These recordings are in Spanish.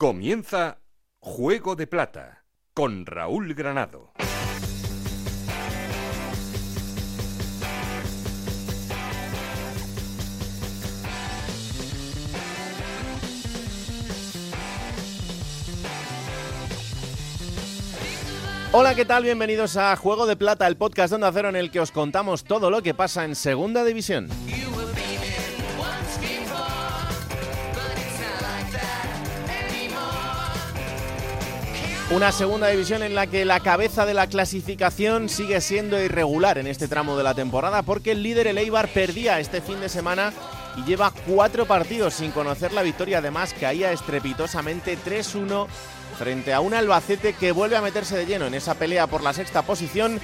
Comienza Juego de Plata con Raúl Granado. Hola, ¿qué tal? Bienvenidos a Juego de Plata, el podcast de Onda Cero en el que os contamos todo lo que pasa en Segunda División. Una segunda división en la que la cabeza de la clasificación sigue siendo irregular en este tramo de la temporada porque el líder el Eibar perdía este fin de semana y lleva cuatro partidos sin conocer la victoria, además caía estrepitosamente 3-1 frente a un Albacete que vuelve a meterse de lleno en esa pelea por la sexta posición,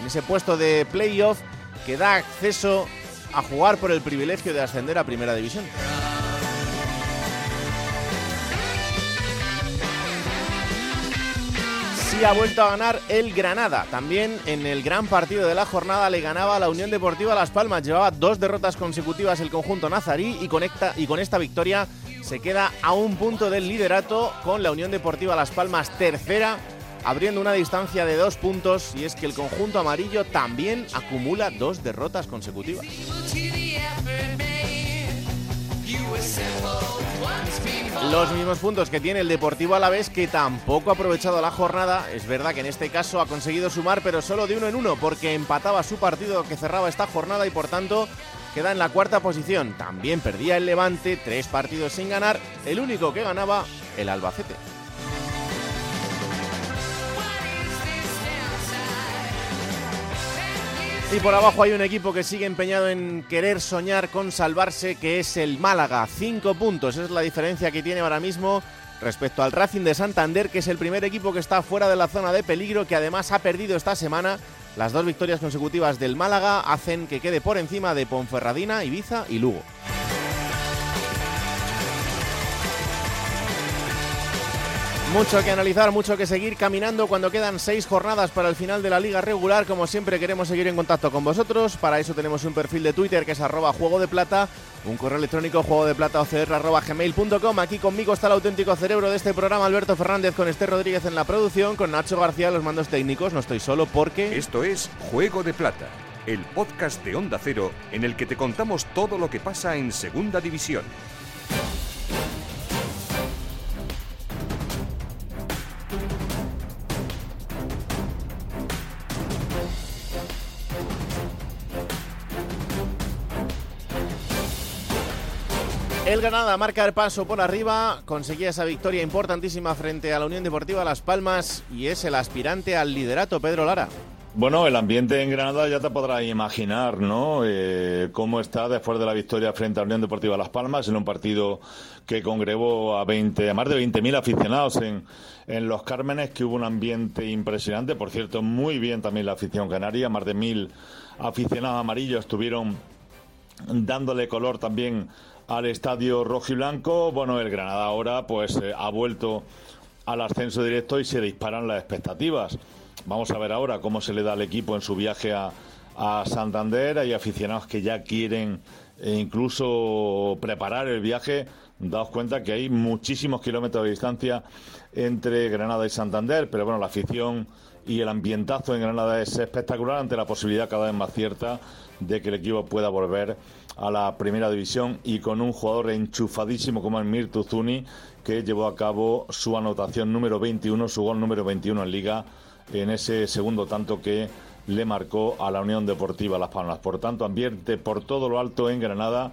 en ese puesto de playoff que da acceso a jugar por el privilegio de ascender a Primera División. Sí ha vuelto a ganar el Granada. También en el gran partido de la jornada le ganaba la Unión Deportiva Las Palmas. Llevaba dos derrotas consecutivas el conjunto nazarí y con, esta, y con esta victoria se queda a un punto del liderato con la Unión Deportiva Las Palmas tercera, abriendo una distancia de dos puntos y es que el conjunto amarillo también acumula dos derrotas consecutivas. Los mismos puntos que tiene el Deportivo Alavés que tampoco ha aprovechado la jornada. Es verdad que en este caso ha conseguido sumar, pero solo de uno en uno porque empataba su partido que cerraba esta jornada y por tanto queda en la cuarta posición. También perdía el Levante, tres partidos sin ganar. El único que ganaba, el Albacete. Y por abajo hay un equipo que sigue empeñado en querer soñar con salvarse, que es el Málaga. Cinco puntos es la diferencia que tiene ahora mismo respecto al Racing de Santander, que es el primer equipo que está fuera de la zona de peligro, que además ha perdido esta semana. Las dos victorias consecutivas del Málaga hacen que quede por encima de Ponferradina, Ibiza y Lugo. Mucho que analizar, mucho que seguir caminando cuando quedan seis jornadas para el final de la liga regular. Como siempre queremos seguir en contacto con vosotros. Para eso tenemos un perfil de Twitter que es arroba juego de plata, un correo electrónico juego de plata. Aquí conmigo está el auténtico cerebro de este programa, Alberto Fernández, con Esther Rodríguez en la producción, con Nacho García los mandos técnicos. No estoy solo porque... Esto es Juego de Plata, el podcast de Onda Cero en el que te contamos todo lo que pasa en Segunda División. El Granada marca el paso por arriba, conseguía esa victoria importantísima frente a la Unión Deportiva Las Palmas y es el aspirante al liderato Pedro Lara. Bueno, el ambiente en Granada ya te podrás imaginar, ¿no? Eh, cómo está después de la victoria frente a la Unión Deportiva Las Palmas en un partido que congregó a 20, a más de 20.000 aficionados en, en Los Cármenes, que hubo un ambiente impresionante. Por cierto, muy bien también la afición canaria, más de mil aficionados amarillos estuvieron dándole color también al estadio rojo y blanco. Bueno, el Granada ahora pues eh, ha vuelto al ascenso directo y se disparan las expectativas. Vamos a ver ahora cómo se le da al equipo en su viaje a, a Santander. Hay aficionados que ya quieren eh, incluso preparar el viaje. Daos cuenta que hay muchísimos kilómetros de distancia entre Granada y Santander, pero bueno, la afición y el ambientazo en Granada es espectacular ante la posibilidad cada vez más cierta de que el equipo pueda volver a la primera división y con un jugador enchufadísimo como el Mirtu Zuni que llevó a cabo su anotación número 21, su gol número 21 en liga en ese segundo tanto que le marcó a la Unión Deportiva Las Palmas. Por tanto, ambiente por todo lo alto en Granada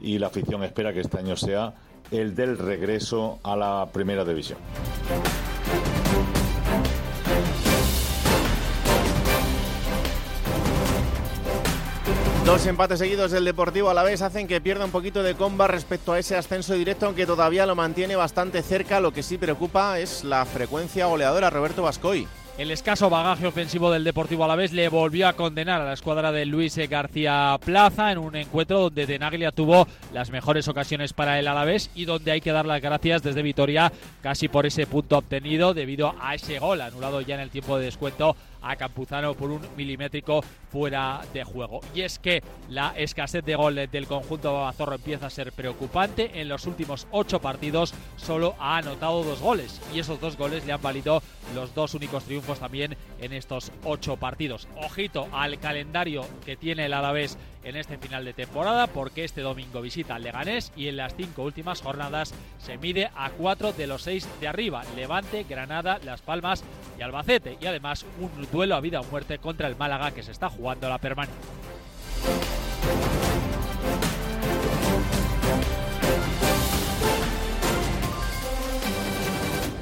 y la afición espera que este año sea el del regreso a la primera división. Dos empates seguidos del Deportivo a la vez hacen que pierda un poquito de comba respecto a ese ascenso directo, aunque todavía lo mantiene bastante cerca. Lo que sí preocupa es la frecuencia goleadora Roberto Bascoy. El escaso bagaje ofensivo del Deportivo Alavés le volvió a condenar a la escuadra de Luis García Plaza en un encuentro donde Denaglia tuvo las mejores ocasiones para el Alavés y donde hay que dar las gracias desde Vitoria casi por ese punto obtenido debido a ese gol anulado ya en el tiempo de descuento a Campuzano por un milimétrico fuera de juego. Y es que la escasez de goles del conjunto Babazorro empieza a ser preocupante. En los últimos ocho partidos solo ha anotado dos goles y esos dos goles le han valido los dos únicos triunfos también en estos ocho partidos. Ojito al calendario que tiene el Alavés en este final de temporada porque este domingo visita al Leganés y en las cinco últimas jornadas se mide a cuatro de los seis de arriba, Levante, Granada, Las Palmas y Albacete y además un duelo a vida o muerte contra el Málaga que se está jugando la permanencia.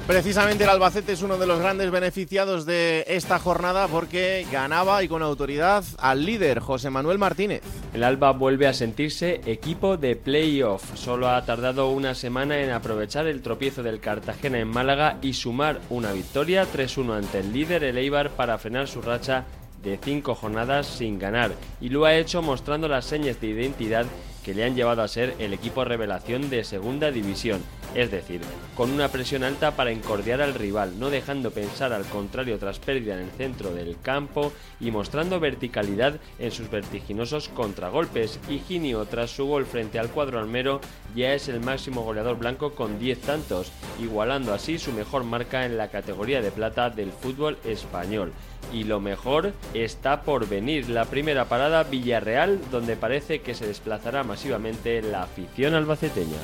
Precisamente el Albacete es uno de los grandes beneficiados de esta jornada porque ganaba y con autoridad al líder José Manuel Martínez. El Alba vuelve a sentirse equipo de playoff. Solo ha tardado una semana en aprovechar el tropiezo del Cartagena en Málaga y sumar una victoria 3-1 ante el líder el Eibar para frenar su racha de cinco jornadas sin ganar. Y lo ha hecho mostrando las señas de identidad que le han llevado a ser el equipo revelación de segunda división, es decir, con una presión alta para encordiar al rival, no dejando pensar al contrario tras pérdida en el centro del campo y mostrando verticalidad en sus vertiginosos contragolpes. Y Ginio, tras su gol frente al cuadro almero, ya es el máximo goleador blanco con 10 tantos, igualando así su mejor marca en la categoría de plata del fútbol español y lo mejor está por venir. La primera parada Villarreal, donde parece que se desplazará masivamente la afición albaceteña.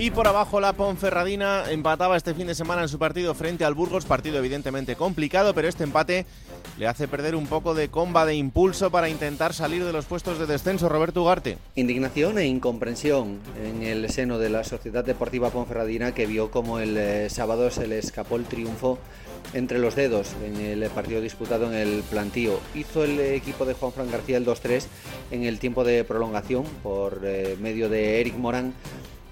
Y por abajo la Ponferradina empataba este fin de semana en su partido frente al Burgos, partido evidentemente complicado, pero este empate le hace perder un poco de comba de impulso para intentar salir de los puestos de descenso. Roberto Ugarte. Indignación e incomprensión en el seno de la Sociedad Deportiva Ponferradina que vio como el eh, sábado se le escapó el triunfo entre los dedos en el partido disputado en el plantío. Hizo el equipo de Juan Fran García el 2-3 en el tiempo de prolongación por eh, medio de Eric Morán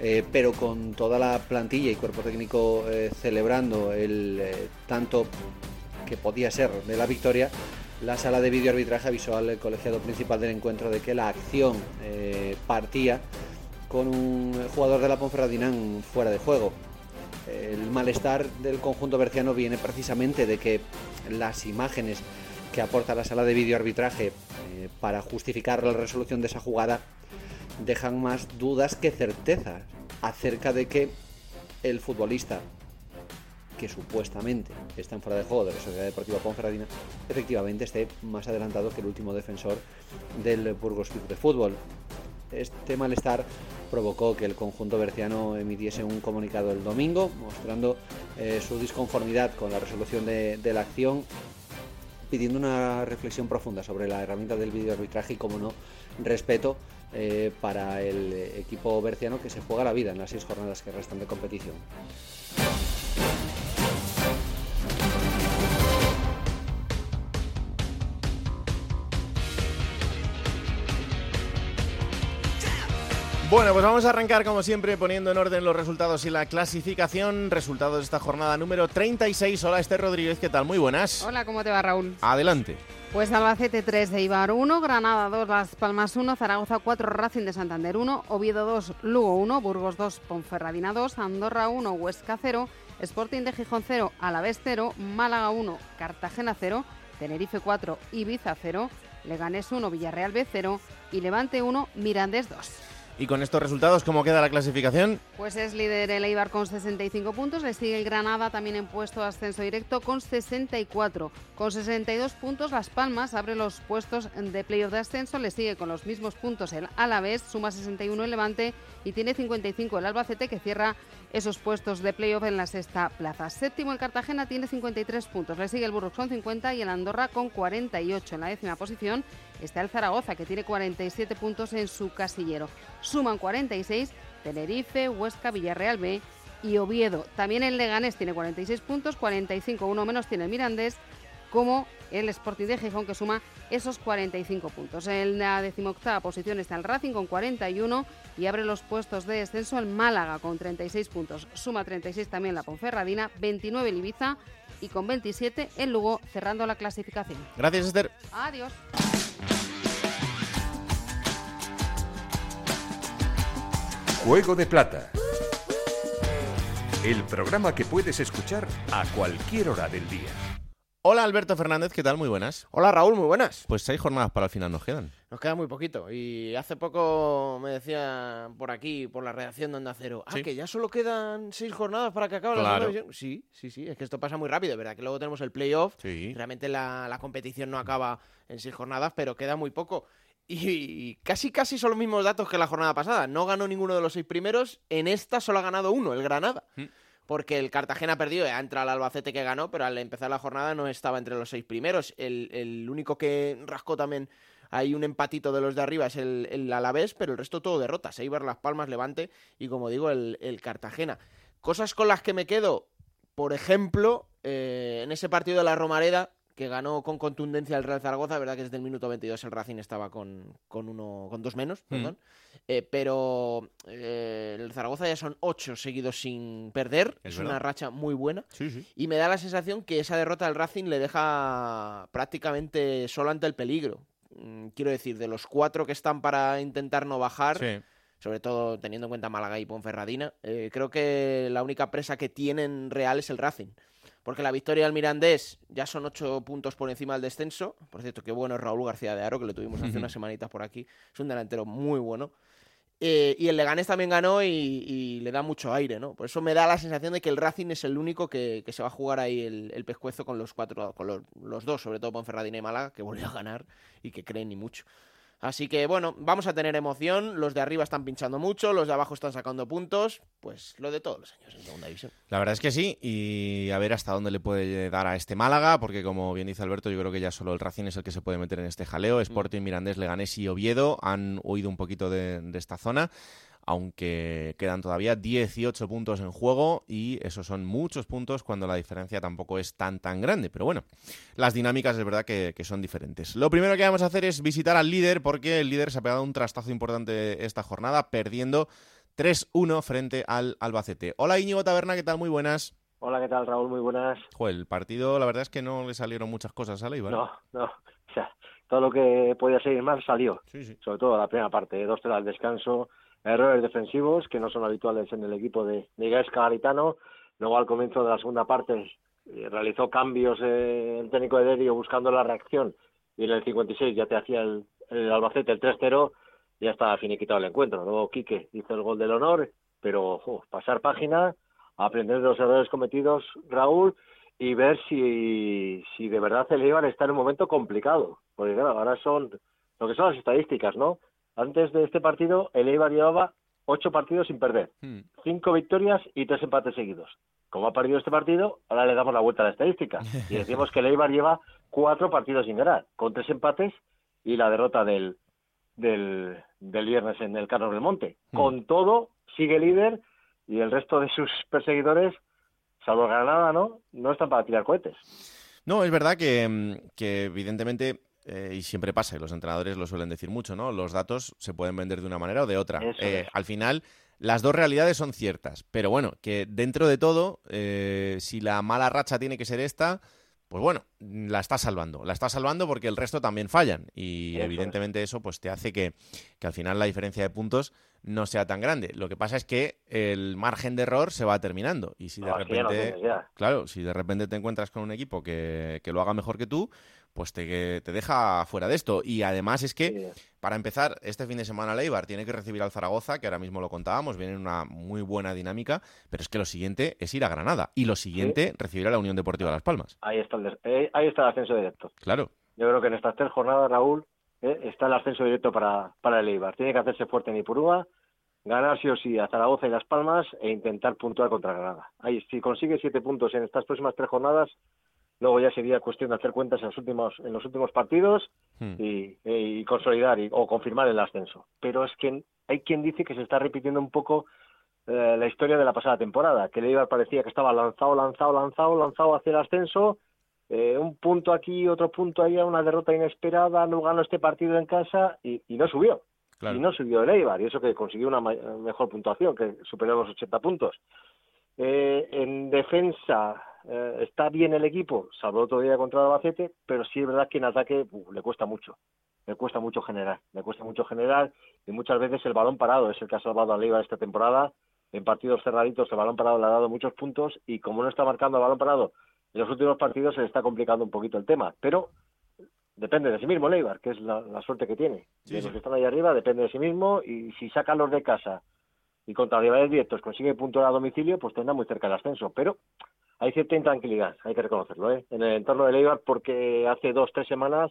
eh, pero con toda la plantilla y cuerpo técnico eh, celebrando el eh, tanto que podía ser de la victoria, la sala de vídeo arbitraje avisó al colegiado principal del encuentro de que la acción partía con un jugador de la Ponferradina fuera de juego. El malestar del conjunto berciano viene precisamente de que las imágenes que aporta la sala de vídeo arbitraje para justificar la resolución de esa jugada dejan más dudas que certezas acerca de que el futbolista que supuestamente está en fuera de juego de la Sociedad Deportiva Ponferradina, efectivamente esté más adelantado que el último defensor del Burgos Club de Fútbol. Este malestar provocó que el conjunto berciano emitiese un comunicado el domingo mostrando eh, su disconformidad con la resolución de, la acción, pidiendo una reflexión profunda sobre la herramienta del videoarbitraje y, como no, respeto eh, para el equipo berciano que se juega la vida en las seis jornadas que restan de competición. Bueno, pues vamos a arrancar como siempre poniendo en orden los resultados y la clasificación. Resultados de esta jornada número 36. Hola Esther Rodríguez, ¿qué tal? Muy buenas. Hola, ¿cómo te va Raúl? Adelante. Pues Albacete 3, Eibar 1, Granada 2, Las Palmas 1, Zaragoza 4, Racing de Santander 1, Oviedo 2, Lugo 1, Burgos 2, Ponferradina 2, Andorra 1, Huesca 0, Sporting de Gijón 0, Alavés 0, Málaga 1, Cartagena 0, Tenerife 4, Ibiza 0, Leganés 1, Villarreal B 0 y Levante 1, Mirandés 2. Y con estos resultados, ¿cómo queda la clasificación? Pues es líder el Eibar con 65 puntos, le sigue el Granada también en puesto ascenso directo con 64. Con 62 puntos, Las Palmas abre los puestos de playoff de ascenso, le sigue con los mismos puntos el Alavés, suma 61 el Levante y tiene 55 el Albacete que cierra esos puestos de playoff en la sexta plaza. Séptimo el Cartagena tiene 53 puntos, le sigue el Burgos con 50 y el Andorra con 48. En la décima posición está el Zaragoza que tiene 47 puntos en su casillero suman 46, Tenerife, Huesca, Villarreal B y Oviedo. También el Leganés tiene 46 puntos, 45, uno menos tiene el Mirandés, como el Sporting de Gijón que suma esos 45 puntos. En la decimoctava posición está el Racing con 41 y abre los puestos de descenso el Málaga con 36 puntos. Suma 36 también la Ponferradina, 29 el Ibiza y con 27 el Lugo cerrando la clasificación. Gracias Esther. Adiós. Juego de Plata. el programa que puedes escuchar a cualquier hora del día. Hola Alberto Fernández, ¿qué tal? Muy buenas. Hola Raúl, muy buenas. Pues seis jornadas para el final nos quedan. Nos queda muy poquito. Y hace poco me decía por aquí, por la redacción de Onda Cero, ah, Sí. que ya solo quedan seis jornadas para que acabe la segunda división. Sí, sí, sí, es que esto pasa muy rápido, ¿verdad? Que luego tenemos el playoff. Sí. Realmente la, la competición no acaba en seis jornadas, pero queda muy poco. Y casi, casi son los mismos datos que la jornada pasada. No ganó ninguno de los seis primeros. En esta solo ha ganado uno, el Granada. Mm. Porque el Cartagena ha perdido, ha entrado el Albacete que ganó, pero al empezar la jornada no estaba entre los seis primeros. El, el único que rascó también hay un empatito de los de arriba, es el, el Alavés, pero el resto todo derrotas. Eibar, Las Palmas, Levante y, como digo, el, el Cartagena. Cosas con las que me quedo, por ejemplo, eh, en ese partido de la Romareda, que ganó con contundencia el Real Zaragoza, verdad que desde el minuto 22 el Racing estaba con, con uno con dos menos, Mm. perdón. Eh, pero eh, el Zaragoza ya son ocho seguidos sin perder, Es es, una racha muy buena. Sí, sí. Y me da la sensación que esa derrota del Racing le deja prácticamente solo ante el peligro. Mm, Quiero decir, de los cuatro que están para intentar no bajar, Sí. sobre todo teniendo en cuenta Málaga y Ponferradina, eh, creo que la única presa que tienen real es el Racing. Porque la victoria del Mirandés ya son ocho puntos por encima del descenso. Por cierto, qué bueno es Raúl García de Aro, que lo tuvimos hace unas semanitas por aquí. Es un delantero muy bueno. Eh, y el Leganés también ganó y, y le da mucho aire, ¿no? Por eso me da la sensación de que el Racing es el único que, que se va a jugar ahí el, el pescuezo con los cuatro, con los, los dos, sobre todo Ponferradina y Málaga, que volvió a ganar y que creen ni mucho. Así que bueno, vamos a tener emoción. Los de arriba están pinchando mucho, los de abajo están sacando puntos. Pues lo de todos los años en segunda división. La verdad es que sí, y a ver hasta dónde le puede dar a este Málaga, porque como bien dice Alberto, yo creo que ya solo el Racing es el que se puede meter en este jaleo. Sporting, Mirandés, Leganés y Oviedo han huido un poquito de, de esta zona, aunque quedan todavía 18 puntos en juego, y esos son muchos puntos cuando la diferencia tampoco es tan tan grande. Pero bueno, las dinámicas es verdad que, que son diferentes. Lo primero que vamos a hacer es visitar al líder, porque el líder se ha pegado un trastazo importante esta jornada, perdiendo 3-1 frente al Albacete. Hola Íñigo Taberna, ¿qué tal? Muy buenas. Hola, ¿qué tal, Raúl? Muy buenas. Joder, el partido, la verdad es que no le salieron muchas cosas a Leibar. No, no. O sea, todo lo que podía seguir mal salió. Sí, sí. Sobre todo la primera parte, dos horas al descanso, errores defensivos que no son habituales en el equipo de Miguel Garitano. Luego, al comienzo de la segunda parte, eh, realizó cambios eh, el técnico de Derio buscando la reacción. Y en el 56 ya te hacía el, Albacete el 3-0, ya estaba finiquitado el encuentro. Luego Quique hizo el gol del honor, pero pasar página, aprender de los errores cometidos, Raúl, y ver si, si de verdad el Eibar está en un momento complicado. Porque ahora son lo que son las estadísticas, ¿no? Antes de este partido, el Eibar llevaba ocho partidos sin perder, Hmm. cinco victorias y tres empates seguidos. Como ha perdido este partido, ahora le damos la vuelta a la estadística. Y decimos que el Eibar lleva cuatro partidos sin ganar, con tres empates y la derrota del, del, del viernes en el Carlos del Monte. Hmm. Con todo, sigue líder y el resto de sus perseguidores, salvo Granada, ¿no? No están para tirar cohetes. No, es verdad que, que evidentemente, eh, y siempre pasa, y los entrenadores lo suelen decir mucho, ¿no? Los datos se pueden vender de una manera o de otra. Eh. Al final, las dos realidades son ciertas, pero bueno, que dentro de todo, eh, si la mala racha tiene que ser esta, pues bueno, la está salvando. La está salvando porque el resto también fallan. Y Eso es. evidentemente eso pues te hace que, que al final la diferencia de puntos no sea tan grande. Lo que pasa es que el margen de error se va terminando. Y si de No, no repente... Claro, si de repente te encuentras con un equipo que, que lo haga mejor que tú, pues te, te deja fuera de esto. Y además es que, para empezar, este fin de semana Leibar tiene que recibir al Zaragoza, que ahora mismo lo contábamos, viene en una muy buena dinámica, pero es que lo siguiente es ir a Granada. Y lo siguiente, recibir a la Unión Deportiva Las Palmas. Ahí está el, eh, ahí está el ascenso directo. Claro. Yo creo que en estas tres jornadas, Raúl, eh, está el ascenso directo para, para el Eibar. Tiene que hacerse fuerte en Ipurúa, ganar sí o sí a Zaragoza y Las Palmas e intentar puntuar contra Granada. Ahí, si consigue siete puntos en estas próximas tres jornadas, luego ya sería cuestión de hacer cuentas en los últimos, en los últimos partidos Hmm. y, y consolidar y- o confirmar el ascenso. Pero es que hay quien dice que se está repitiendo un poco eh, la historia de la pasada temporada, que el Eibar parecía que estaba lanzado, lanzado, lanzado, lanzado hacia el ascenso, eh, un punto aquí, otro punto allá, una derrota inesperada, no ganó este partido en casa y, y no subió. Claro. Y no subió el Eibar, y eso que consiguió una mejor puntuación, que superó los 80 puntos. Eh, en defensa eh, está bien el equipo, salvo el otro día contra el Albacete, pero sí es verdad que en ataque uf, le cuesta mucho. Le cuesta mucho generar, le cuesta mucho generar y muchas veces el balón parado es el que ha salvado al Eibar esta temporada en partidos cerraditos el balón parado le ha dado muchos puntos y como no está marcando el balón parado en los últimos partidos se le está complicando un poquito el tema, pero depende de sí mismo Leibar, que es la, suerte que tiene. de los que están ahí arriba depende de sí mismo y si saca los de casa y contra rivales directos consigue puntos a domicilio, pues tendrá muy cerca el ascenso. Pero hay cierta intranquilidad, hay que reconocerlo, ¿eh? en el entorno de Leibar porque hace dos, tres semanas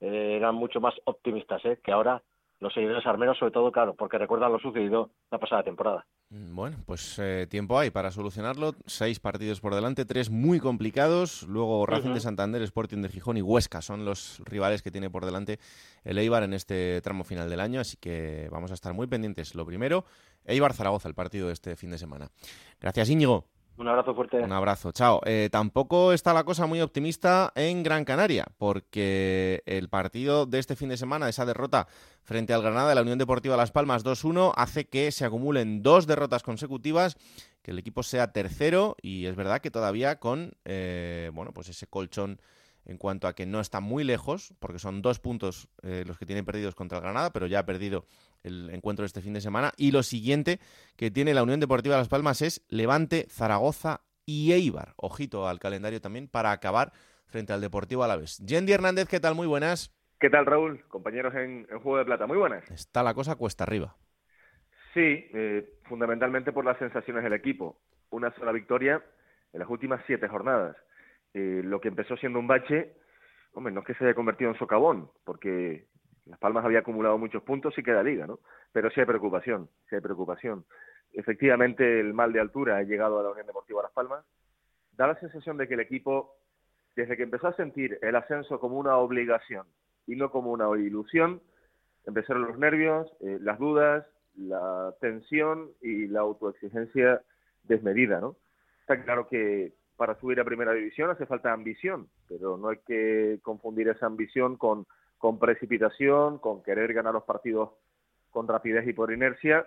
eh, eran mucho más optimistas ¿eh? que ahora los seguidores armeros, sobre todo, claro, porque recuerdan lo sucedido la pasada temporada. Mm, bueno, pues eh, tiempo hay para solucionarlo. Seis partidos por delante, tres muy complicados. Luego Racing de Santander, Sporting de Gijón y Huesca son los rivales que tiene por delante el Eibar en este tramo final del año. Así que vamos a estar muy pendientes. Lo primero, Eibar-Zaragoza, el partido de este fin de semana. Gracias, Íñigo. Un abrazo fuerte. Un abrazo, chao. Eh, tampoco está la cosa muy optimista en Gran Canaria, porque el partido de este fin de semana, esa derrota frente al Granada de la Unión Deportiva Las Palmas 2-1, hace que se acumulen dos derrotas consecutivas, que el equipo sea tercero y es verdad que todavía con eh, bueno pues ese colchón en cuanto a que no está muy lejos, porque son dos puntos eh, los que tiene perdidos contra el Granada, pero ya ha perdido el encuentro de este fin de semana. Y lo siguiente que tiene la Unión Deportiva Las Palmas es Levante, Zaragoza y Eibar. Ojito al calendario también para acabar frente al Deportivo Alavés. Yendi Hernández, ¿qué tal? Muy buenas. ¿Qué tal, Raúl? Compañeros en, Juego de Plata, muy buenas. Está la cosa cuesta arriba. Sí, eh, fundamentalmente por las sensaciones del equipo. Una sola victoria en las últimas siete jornadas. Eh, lo que empezó siendo un bache, hombre, no es que se haya convertido en socavón, porque Las Palmas había acumulado muchos puntos y queda liga, ¿no? Pero sí hay preocupación, sí hay preocupación. Efectivamente, el mal de altura ha llegado a la Unión Deportiva Las Palmas. Da la sensación de que el equipo, desde que empezó a sentir el ascenso como una obligación y no como una ilusión, empezaron los nervios, eh, las dudas, la tensión y la autoexigencia desmedida, ¿no? Está claro que para subir a primera división hace falta ambición, pero no hay que confundir esa ambición con, con precipitación, con querer ganar los partidos con rapidez y por inercia.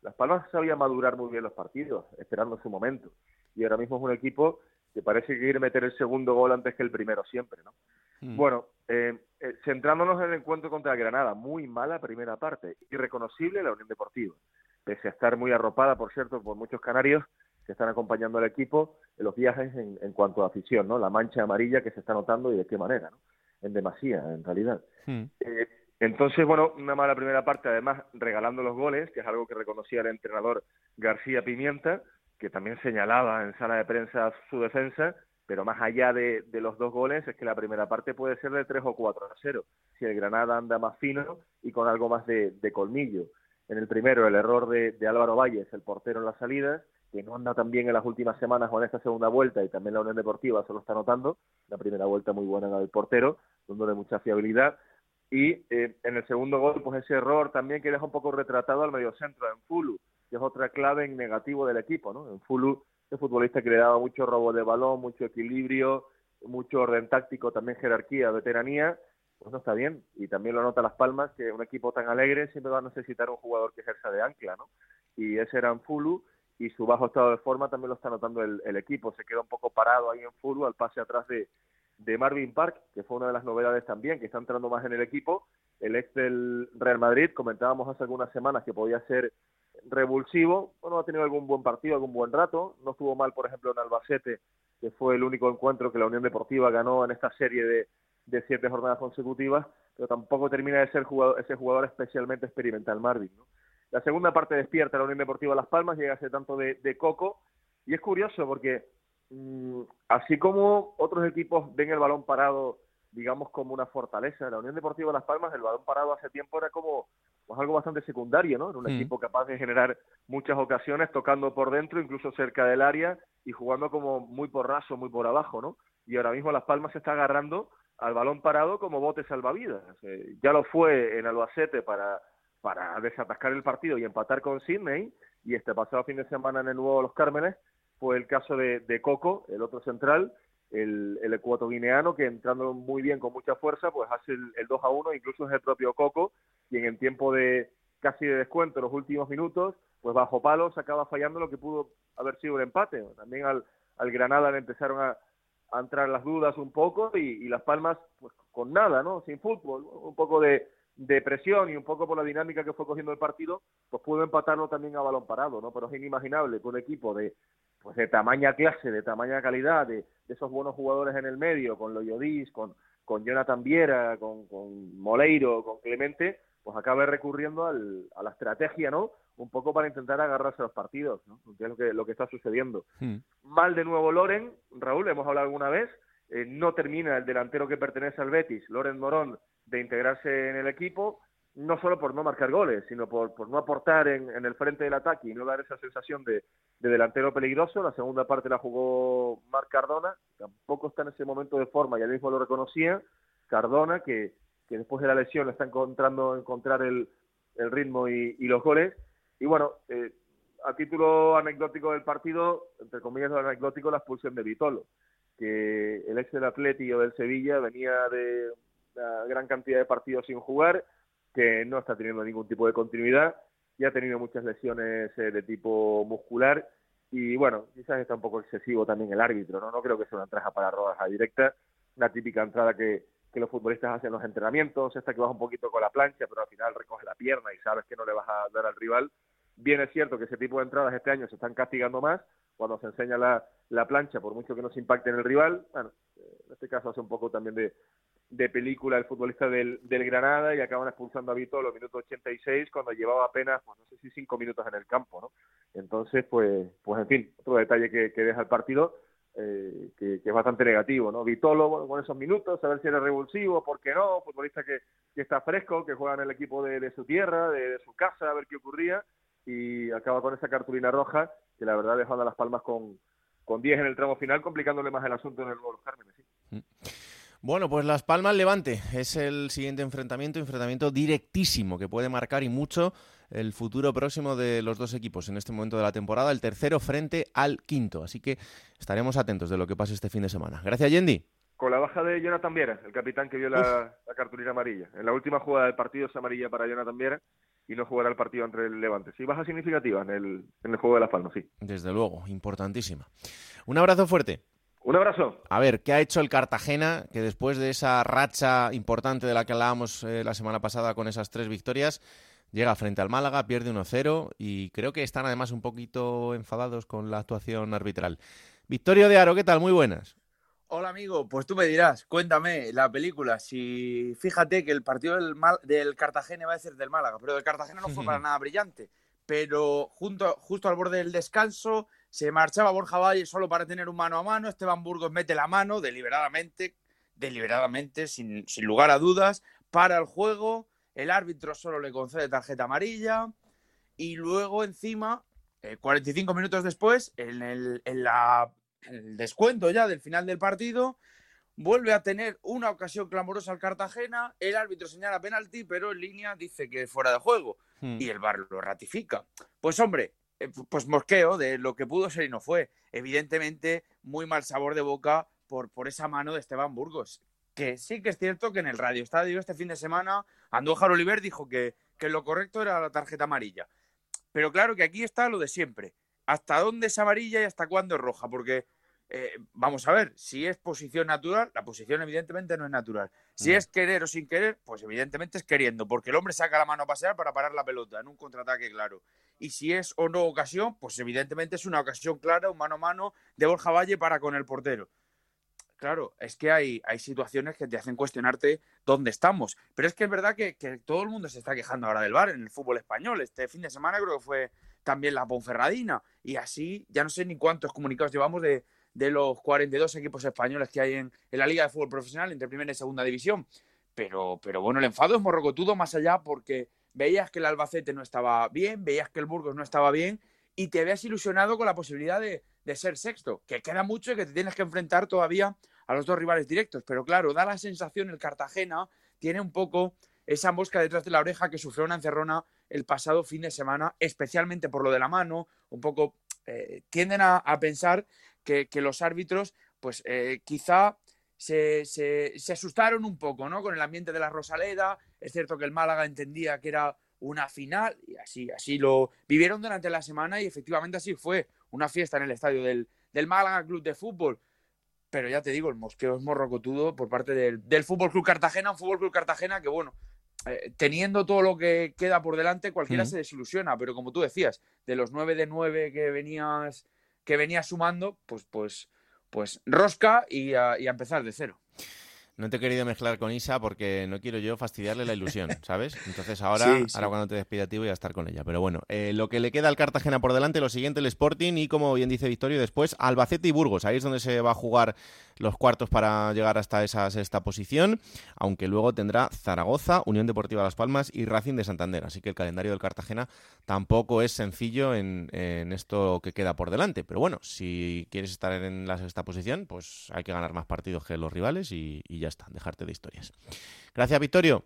Las Palmas sabía madurar muy bien los partidos, esperando su momento. Y ahora mismo es un equipo que parece que quiere meter el segundo gol antes que el primero siempre, ¿no? Mm. Bueno, eh, eh, centrándonos en el encuentro contra Granada, muy mala primera parte, irreconocible la Unión Deportiva, pese a estar muy arropada, por cierto, por muchos canarios, que están acompañando al equipo en los viajes en, cuanto a afición, ¿no? La mancha amarilla que se está notando y de qué manera, ¿no? En demasía, en realidad. Hmm. Eh, entonces, bueno, una mala primera parte, además regalando los goles, que es algo que reconocía el entrenador García Pimienta, que también señalaba en sala de prensa su defensa, pero más allá de, los dos goles es que la primera parte puede ser de 3 o 4 a 0, si el Granada anda más fino y con algo más de, colmillo. En el primero, el error de, de Álvaro Valles, el portero en la salida, que no anda tan bien en las últimas semanas o en esta segunda vuelta y también la Unión Deportiva se lo está notando. La primera vuelta muy buena en la del portero, dándole mucha fiabilidad. Y eh, en el segundo gol, pues ese error también que deja un poco retratado al mediocentro, en Fulu, que es otra clave en negativo del equipo, ¿no? En Fulu, el futbolista que le daba mucho robo de balón, mucho equilibrio, mucho orden táctico, también jerarquía, veteranía, pues no está bien. Y también lo nota Las Palmas, que un equipo tan alegre siempre va a necesitar un jugador que ejerza de ancla, ¿no? Y ese era en Fulu, y su bajo estado de forma también lo está notando el, equipo. Se queda un poco parado ahí en fútbol al pase atrás de, de Marvin Park, que fue una de las novedades también, que está entrando más en el equipo. El ex del Real Madrid, comentábamos hace algunas semanas que podía ser revulsivo. Bueno, ha tenido algún buen partido, algún buen rato. No estuvo mal, por ejemplo, en Albacete, que fue el único encuentro que la Unión Deportiva ganó en esta serie de, de siete jornadas consecutivas, pero tampoco termina de ser jugador, ese jugador especialmente experimental, Marvin. ¿no? La segunda parte despierta la Unión Deportiva Las Palmas, llega a ser tanto de, coco. Y es curioso porque, mm, así como otros equipos ven el balón parado, digamos, como una fortaleza, la Unión Deportiva Las Palmas, el balón parado hace tiempo era como pues, algo bastante secundario, ¿no? Era un mm. equipo capaz de generar muchas ocasiones, tocando por dentro, incluso cerca del área, y jugando como muy por raso, muy por abajo, ¿no? Y ahora mismo Las Palmas se está agarrando al balón parado como bote salvavidas. Eh, ya lo fue en Albacete para para desatascar el partido y empatar con Sydney. Y este pasado fin de semana en el Nuevo Los Cármenes fue el caso de, Coco, el otro central, el, el guineano que entrando muy bien con mucha fuerza, pues hace el, 2 a 1, incluso es el propio Coco, quien en tiempo de casi de descuento en los últimos minutos, pues bajo palos acaba fallando lo que pudo haber sido un empate. También al, al Granada le empezaron a, entrar las dudas un poco y, Las Palmas, pues con nada, ¿no? Sin fútbol, un poco de, de presión y un poco por la dinámica que fue cogiendo el partido, pues pudo empatarlo también a balón parado, ¿no? Pero es inimaginable que un equipo de pues de tamaña clase, de tamaña calidad, de, esos buenos jugadores en el medio, con Loyodis, con, con Jonathan Viera, con, con Moleiro, con Clemente, pues acabe recurriendo al, a la estrategia, ¿no? Un poco para intentar agarrarse a los partidos, ¿no? Que es lo que, lo que está sucediendo. Hmm. Mal de nuevo Loren, Raúl, hemos hablado alguna vez, eh, no termina el delantero que pertenece al Betis, Loren Morón, de integrarse en el equipo, no solo por no marcar goles, sino por, por no aportar en, en, el frente del ataque y no dar esa sensación de, de, delantero peligroso. La segunda parte la jugó Marc Cardona, tampoco está en ese momento de forma, ya mismo lo reconocía. Cardona, que, que después de la lesión está encontrando encontrar el, el ritmo y, y, los goles. Y bueno, eh, a título anecdótico del partido, entre comillas anecdótico, la expulsión de Vitolo, que el ex del Atleti o del Sevilla venía de gran cantidad de partidos sin jugar, que no está teniendo ningún tipo de continuidad y ha tenido muchas lesiones eh, de tipo muscular y bueno, quizás está un poco excesivo también el árbitro, ¿no? No creo que sea una entrada para rodaja directa, una típica entrada que, que los futbolistas hacen en los entrenamientos, esta que vas un poquito con la plancha, pero al final recoge la pierna y sabes que no le vas a dar al rival. Bien es cierto que ese tipo de entradas este año se están castigando más cuando se enseña la, la plancha, por mucho que no se impacte en el rival. Bueno, en este caso hace un poco también de, de película el futbolista del, del Granada y acaban expulsando a Vito a los minutos 86 cuando llevaba apenas, pues no sé si cinco minutos en el campo, ¿no? Entonces, pues, pues en fin, otro detalle que, que deja el partido eh, que, que, es bastante negativo, ¿no? Vitolo, con esos minutos, a ver si era revulsivo, ¿por qué no? Futbolista que, que está fresco, que juega en el equipo de, de su tierra, de, de, su casa, a ver qué ocurría, y acaba con esa cartulina roja, que la verdad a Las Palmas con, con 10 en el tramo final, complicándole más el asunto en el Nuevo Cármenes, ¿sí? Bueno, pues Las Palmas Levante es el siguiente enfrentamiento, enfrentamiento directísimo que puede marcar y mucho el futuro próximo de los dos equipos en este momento de la temporada, el tercero frente al quinto. Así que estaremos atentos de lo que pase este fin de semana. Gracias, Yendi. Con la baja de Jonathan Viera, el capitán que vio la, la, cartulina amarilla. En la última jugada del partido es amarilla para Jonathan Viera y no jugará el partido entre el Levante. Sí, baja significativa en el, en el juego de Las Palmas, sí. Desde luego, importantísima. Un abrazo fuerte. Un abrazo. A ver, ¿qué ha hecho el Cartagena? Que después de esa racha importante de la que hablábamos eh, la semana pasada con esas tres victorias, llega frente al Málaga, pierde 1-0 y creo que están además un poquito enfadados con la actuación arbitral. Victorio de Aro, ¿qué tal? Muy buenas. Hola amigo, pues tú me dirás, cuéntame la película. Si fíjate que el partido del, Mal, del Cartagena va a ser del Málaga, pero del Cartagena no fue para nada brillante. Pero junto, justo al borde del descanso se marchaba Borja Valle solo para tener un mano a mano. Esteban Burgos mete la mano deliberadamente, deliberadamente, sin, sin lugar a dudas, para el juego. El árbitro solo le concede tarjeta amarilla. Y luego, encima, eh, 45 minutos después, en el, en la, en el descuento ya del final del partido, vuelve a tener una ocasión clamorosa al Cartagena. El árbitro señala penalti, pero en línea dice que es fuera de juego. Hmm. Y el VAR lo ratifica. Pues, hombre, pues mosqueo de lo que pudo ser y no fue. Evidentemente, muy mal sabor de boca por, por esa mano de Esteban Burgos. Que sí que es cierto que en el Radio Estadio este fin de semana Andújar Oliver dijo que, que lo correcto era la tarjeta amarilla. Pero claro que aquí está lo de siempre. ¿Hasta dónde es amarilla y hasta cuándo es roja? Porque eh, vamos a ver, si es posición natural, la posición evidentemente no es natural. Si es querer o sin querer, pues evidentemente es queriendo, porque el hombre saca la mano a pasear para parar la pelota en un contraataque claro. Y si es o no ocasión, pues evidentemente es una ocasión clara, un mano a mano de Borja Valle para con el portero. Claro, es que hay, hay situaciones que te hacen cuestionarte dónde estamos. Pero es que es verdad que, que todo el mundo se está quejando ahora del bar en el fútbol español. Este fin de semana creo que fue también la Ponferradina. Y así, ya no sé ni cuántos comunicados llevamos de, de los 42 equipos españoles que hay en, en, la Liga de Fútbol Profesional entre primera y segunda división. Pero, pero bueno, el enfado es morrocotudo más allá porque veías que el Albacete no estaba bien, veías que el Burgos no estaba bien y te veas ilusionado con la posibilidad de, de ser sexto, que queda mucho y que te tienes que enfrentar todavía a los dos rivales directos. Pero claro, da la sensación el Cartagena tiene un poco esa mosca detrás de la oreja que sufrió una encerrona el pasado fin de semana, especialmente por lo de la mano, un poco eh, tienden a, a pensar que, que los árbitros, pues eh, quizá se, se, se, asustaron un poco, ¿no? Con el ambiente de la Rosaleda. Es cierto que el Málaga entendía que era una final y así, así lo vivieron durante la semana y efectivamente así fue. Una fiesta en el estadio del, del Málaga Club de Fútbol. Pero ya te digo, el mosqueo es morrocotudo por parte del, del Fútbol Club Cartagena, un Fútbol Club Cartagena que, bueno, eh, teniendo todo lo que queda por delante, cualquiera Mm. se desilusiona, pero como tú decías, de los 9 de 9 que venías, que venías sumando, pues, pues, pues rosca y a, empezar de cero. No te he querido mezclar con Isa porque no quiero yo fastidiarle la ilusión, ¿sabes? Entonces ahora, Sí, sí. ahora cuando te despida a ti voy a estar con ella. Pero bueno, eh, lo que le queda al Cartagena por delante, lo siguiente, el Sporting y como bien dice Victorio, después Albacete y Burgos. Ahí es donde se va a jugar los cuartos para llegar hasta esa sexta posición, aunque luego tendrá Zaragoza, Unión Deportiva Las Palmas y Racing de Santander. Así que el calendario del Cartagena tampoco es sencillo en, en esto que queda por delante. Pero bueno, si quieres estar en la sexta posición, pues hay que ganar más partidos que los rivales y, y ya está, dejarte de historias. Gracias, Victorio.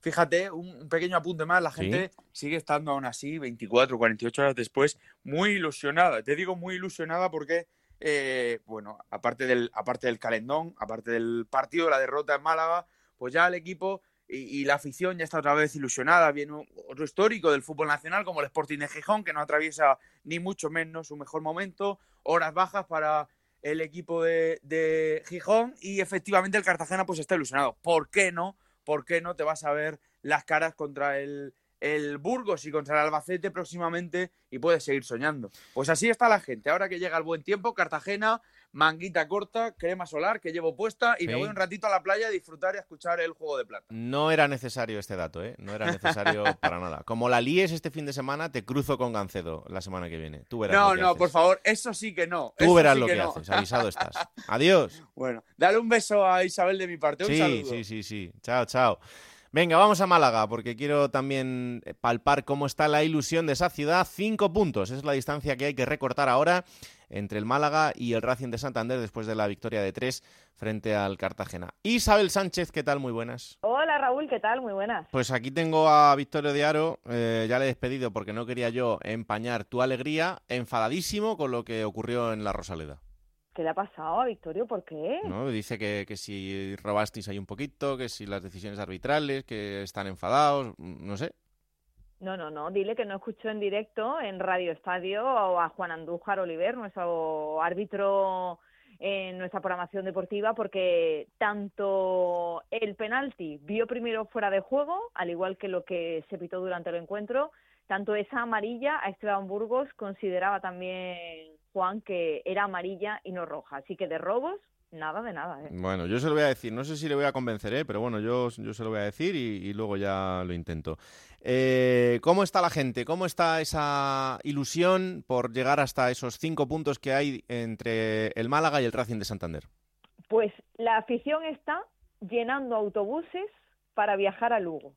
Fíjate, un, pequeño apunte más, la Sí. gente sigue estando aún así, 24, 48 horas después, muy ilusionada. Te digo muy ilusionada porque, eh, bueno, aparte del, aparte del calendón, aparte del partido la derrota en Málaga, pues ya el equipo y, y la afición ya está otra vez ilusionada. Viene otro histórico del fútbol nacional como el Sporting de Gijón, que no atraviesa ni mucho menos su mejor momento. Horas bajas para el equipo de, de Gijón y efectivamente el Cartagena pues está ilusionado. ¿Por qué no? ¿Por qué no te vas a ver las caras contra el, el Burgos y contra el Albacete próximamente y puedes seguir soñando? Pues así está la gente. Ahora que llega el buen tiempo, Cartagena, manguita corta, crema solar que llevo puesta y me voy un ratito a la playa a disfrutar y a escuchar el juego de plata. No era necesario este dato, ¿eh? No era necesario para nada. Como la líes este fin de semana, te cruzo con Gancedo la semana que viene. Tú verás No, lo que no, haces. por favor, eso sí que no. Tú eso verás sí lo que, no. haces. Avisado estás. Adiós. Bueno, dale un beso a Isabel de mi parte. Un Sí, saludo. sí, sí, sí. Chao, chao. Venga, vamos a Málaga, porque quiero también eh, palpar cómo está la ilusión de esa ciudad. Cinco puntos, es la distancia que hay que recortar ahora entre el Málaga y el Racing de Santander después de la victoria de tres frente al Cartagena. Isabel Sánchez, ¿qué tal? Muy buenas. Hola Raúl, ¿qué tal? Muy buenas. Pues aquí tengo a Victorio de Aro, eh, ya le he despedido porque no quería yo empañar tu alegría, enfadadísimo con lo que ocurrió en la Rosaleda. ¿Qué le ha pasado a Victorio? ¿Por qué? ¿no? Dice que, que si robasteis ahí un poquito, que si las decisiones arbitrales, que están enfadados, no sé. No, no, no. Dile que no escuchó en directo en Radio Estadio a Juan Andújar Oliver, nuestro árbitro en nuestra programación deportiva, porque tanto el penalti vio primero fuera de juego, al igual que lo que se pitó durante el encuentro, tanto esa amarilla a Esteban Burgos consideraba también Juan que era amarilla y no roja. Así que de robos, nada de nada. ¿eh? Bueno, yo se lo voy a decir, no sé si le voy a convencer, ¿eh? pero bueno, yo, yo se lo voy a decir y, y luego ya lo intento. Eh, ¿Cómo está la gente? ¿Cómo está esa ilusión por llegar hasta esos cinco puntos que hay entre el Málaga y el Racing de Santander? Pues la afición está llenando autobuses para viajar a Lugo.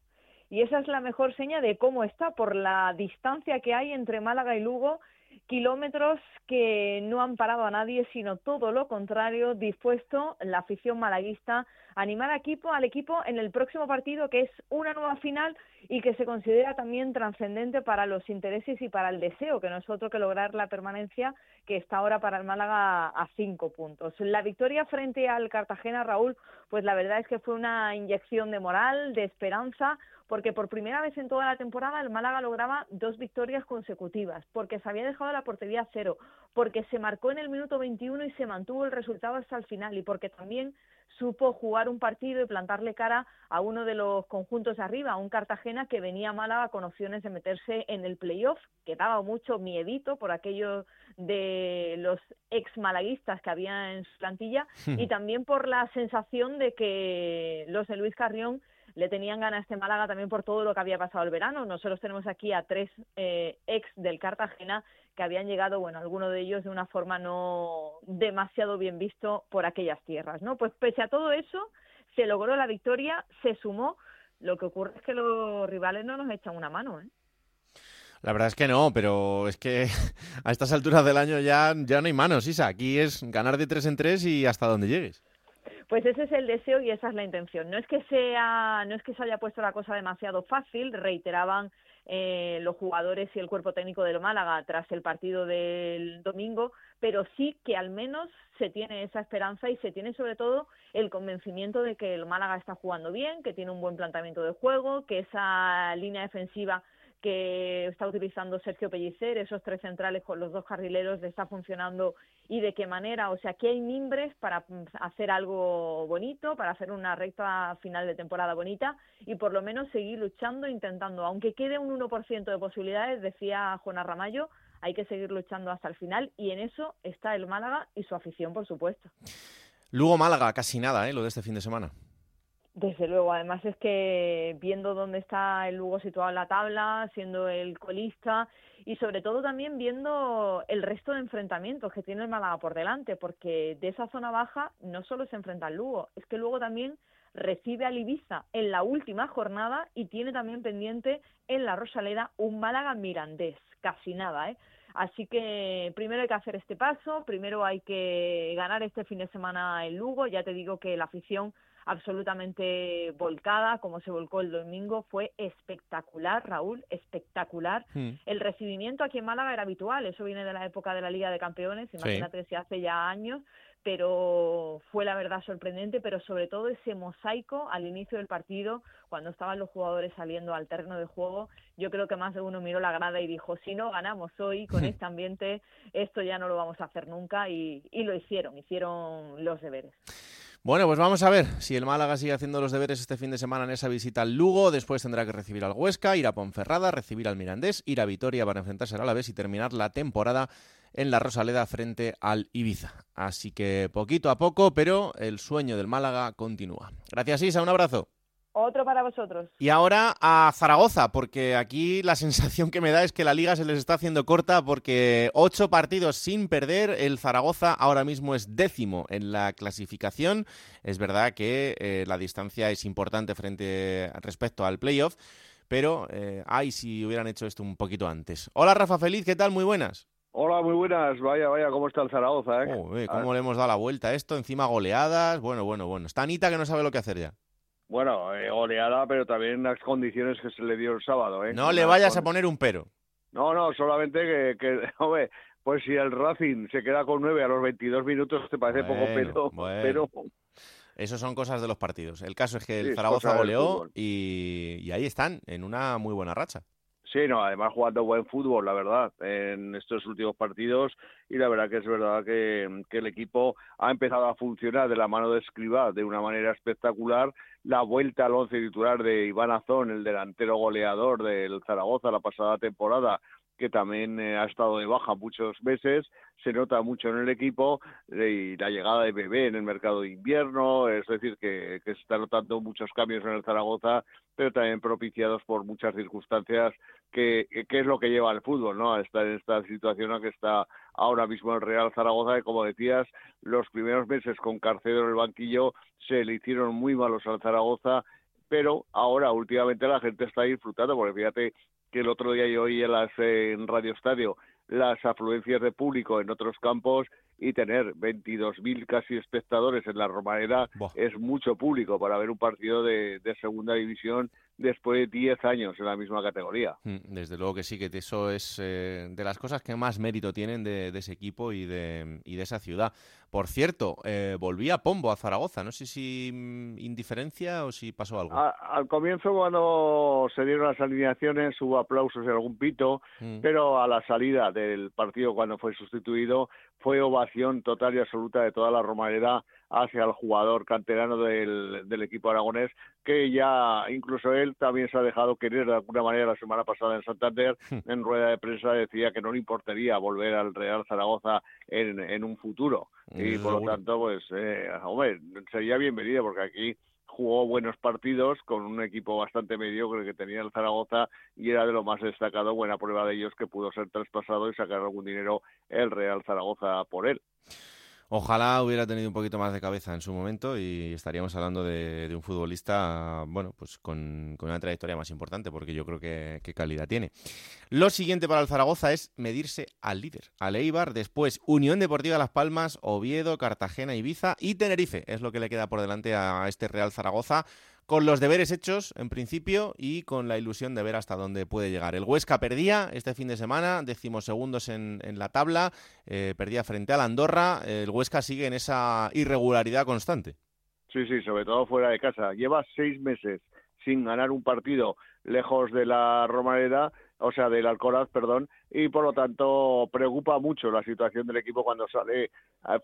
Y esa es la mejor seña de cómo está por la distancia que hay entre Málaga y Lugo, kilómetros que no han parado a nadie, sino todo lo contrario, dispuesto la afición malaguista a animar a equipo, al equipo en el próximo partido, que es una nueva final y que se considera también trascendente para los intereses y para el deseo, que no es otro que lograr la permanencia que está ahora para el Málaga a cinco puntos. La victoria frente al Cartagena, Raúl, pues la verdad es que fue una inyección de moral, de esperanza, porque por primera vez en toda la temporada el Málaga lograba dos victorias consecutivas, porque se había dejado la portería a cero, porque se marcó en el minuto 21 y se mantuvo el resultado hasta el final, y porque también supo jugar un partido y plantarle cara a uno de los conjuntos de arriba, a un Cartagena que venía a Málaga con opciones de meterse en el playoff, que daba mucho miedito por aquello de los ex malaguistas que había en su plantilla y también por la sensación de que los de Luis Carrión le tenían ganas este Málaga también por todo lo que había pasado el verano. Nosotros tenemos aquí a tres eh, ex del Cartagena que habían llegado, bueno, algunos de ellos de una forma no demasiado bien visto por aquellas tierras, ¿no? Pues pese a todo eso, se logró la victoria, se sumó. Lo que ocurre es que los rivales no nos echan una mano, ¿eh? La verdad es que no, pero es que a estas alturas del año ya, ya no hay manos, Isa. Aquí es ganar de tres en tres y hasta donde llegues. Pues ese es el deseo y esa es la intención. No es que sea, no es que se haya puesto la cosa demasiado fácil, reiteraban eh, los jugadores y el cuerpo técnico del Málaga tras el partido del domingo, pero sí que al menos se tiene esa esperanza y se tiene sobre todo el convencimiento de que el Málaga está jugando bien, que tiene un buen planteamiento de juego, que esa línea defensiva que está utilizando Sergio Pellicer, esos tres centrales con los dos carrileros le está funcionando y de qué manera. O sea, que hay mimbres para mm, hacer algo bonito, para hacer una recta final de temporada bonita y por lo menos seguir luchando, intentando, aunque quede un 1% de posibilidades, decía Juana Ramallo, hay que seguir luchando hasta el final y en eso está el Málaga y su afición, por supuesto. Luego Málaga, casi nada, ¿eh? lo de este fin de semana. Desde luego, además es que viendo dónde está el Lugo situado en la tabla, siendo el colista y sobre todo también viendo el resto de enfrentamientos que tiene el Málaga por delante, porque de esa zona baja no solo se enfrenta al Lugo, es que luego también recibe al Ibiza en la última jornada y tiene también pendiente en la Rosaleda un Málaga mirandés, casi nada, ¿eh? Así que primero hay que hacer este paso, primero hay que ganar este fin de semana el Lugo, ya te digo que la afición absolutamente volcada, como se volcó el domingo, fue espectacular, Raúl, espectacular. Hmm. El recibimiento aquí en Málaga era habitual, eso viene de la época de la Liga de Campeones, imagínate si hace ya años, pero fue la verdad sorprendente, pero sobre todo ese mosaico al inicio del partido, cuando estaban los jugadores saliendo al terreno de juego, yo creo que más de uno miró la grada y dijo, si no ganamos hoy con este ambiente, esto ya no lo vamos a hacer nunca, y, y lo hicieron, hicieron los deberes. Bueno, pues vamos a ver si el Málaga sigue haciendo los deberes este fin de semana en esa visita al Lugo. Después tendrá que recibir al Huesca, ir a Ponferrada, recibir al Mirandés, ir a Vitoria para enfrentarse al Alavés y terminar la temporada en la Rosaleda frente al Ibiza. Así que poquito a poco, pero el sueño del Málaga continúa. Gracias, Isa. Un abrazo. Otro para vosotros. Y ahora a Zaragoza, porque aquí la sensación que me da es que la liga se les está haciendo corta porque ocho partidos sin perder, el Zaragoza ahora mismo es décimo en la clasificación. Es verdad que eh, la distancia es importante frente respecto al playoff, pero eh, ay si hubieran hecho esto un poquito antes. Hola Rafa Feliz, ¿qué tal? Muy buenas. Hola, muy buenas. Vaya, vaya, ¿cómo está el Zaragoza? Eh? ¿Cómo le hemos dado la vuelta a esto? Encima goleadas. Bueno, bueno, bueno. Está Anita que no sabe lo que hacer ya. Bueno, eh, oleada, pero también las condiciones que se le dio el sábado. ¿eh? No le vayas a poner un pero. No, no, solamente que, que hombre, pues si el Racing se queda con nueve a los 22 minutos, te parece poco pero, pero... Eso son cosas de los partidos. El caso es que el Zaragoza goleó y, y ahí están, en una muy buena racha. Sí, no, además jugando buen fútbol, la verdad, en estos últimos partidos y la verdad que es verdad que, que, el equipo ha empezado a funcionar de la mano de Escribá de una manera espectacular. La vuelta al once titular de Iván Azón, el delantero goleador del Zaragoza la pasada temporada, que también eh, ha estado de baja muchos meses, se nota mucho en el equipo y la llegada de Bebé en el mercado de invierno, es decir, que, se están notando muchos cambios en el Zaragoza, pero también propiciados por muchas circunstancias que, es lo que lleva al fútbol, ¿no? A estar en esta situación en que está ahora mismo el Real Zaragoza, que como decías, los primeros meses con Carcedo en el banquillo se le hicieron muy malos al Zaragoza pero ahora últimamente la gente está disfrutando, porque fíjate que el otro día yo oí en, las, en Radio Estadio las afluencias de público en otros campos y tener 22.000 casi espectadores en la Romareda es mucho público para ver un partido de, de, segunda división después de 10 años en la misma categoría. Mm, desde luego que sí, que eso es eh, de las cosas que más mérito tienen de, ese equipo y de, y de esa ciudad. Por cierto, eh, volví a Pombo, a Zaragoza. No sé si mm, indiferencia o si pasó algo. al comienzo, cuando se dieron las alineaciones, hubo aplausos y algún pito, mm. pero a la salida del partido, cuando fue sustituido, fue ovación total y absoluta de toda la Romareda hacia el jugador canterano del, del, equipo aragonés, que ya incluso él también se ha dejado querer de alguna manera la semana pasada en Santander, hmm. en rueda de prensa decía que no le importaría volver al Real Zaragoza en, en un futuro. Y por lo tanto, pues, eh, hombre, sería bienvenido porque aquí jugó buenos partidos con un equipo bastante mediocre que tenía el Zaragoza y era de lo más destacado, buena prueba de ellos que pudo ser traspasado y sacar algún dinero el Real Zaragoza por él. Ojalá hubiera tenido un poquito más de cabeza en su momento y estaríamos hablando de, un futbolista, bueno, pues con, una trayectoria más importante, porque yo creo que, calidad tiene. Lo siguiente para el Zaragoza es medirse al líder, al Eibar, después Unión Deportiva Las Palmas, Oviedo, Cartagena, Ibiza y Tenerife. Es lo que le queda por delante a este Real Zaragoza con los deberes hechos en principio y con la ilusión de ver hasta dónde puede llegar. El Huesca perdía este fin de semana, decimos segundos en, la tabla, eh, perdía frente al Andorra. El Huesca sigue en esa irregularidad constante. Sí, sí, sobre todo fuera de casa. Lleva seis meses sin ganar un partido lejos de la Romareda o sea, del Alcoraz, perdón, y por lo tanto preocupa mucho la situación del equipo cuando sale eh,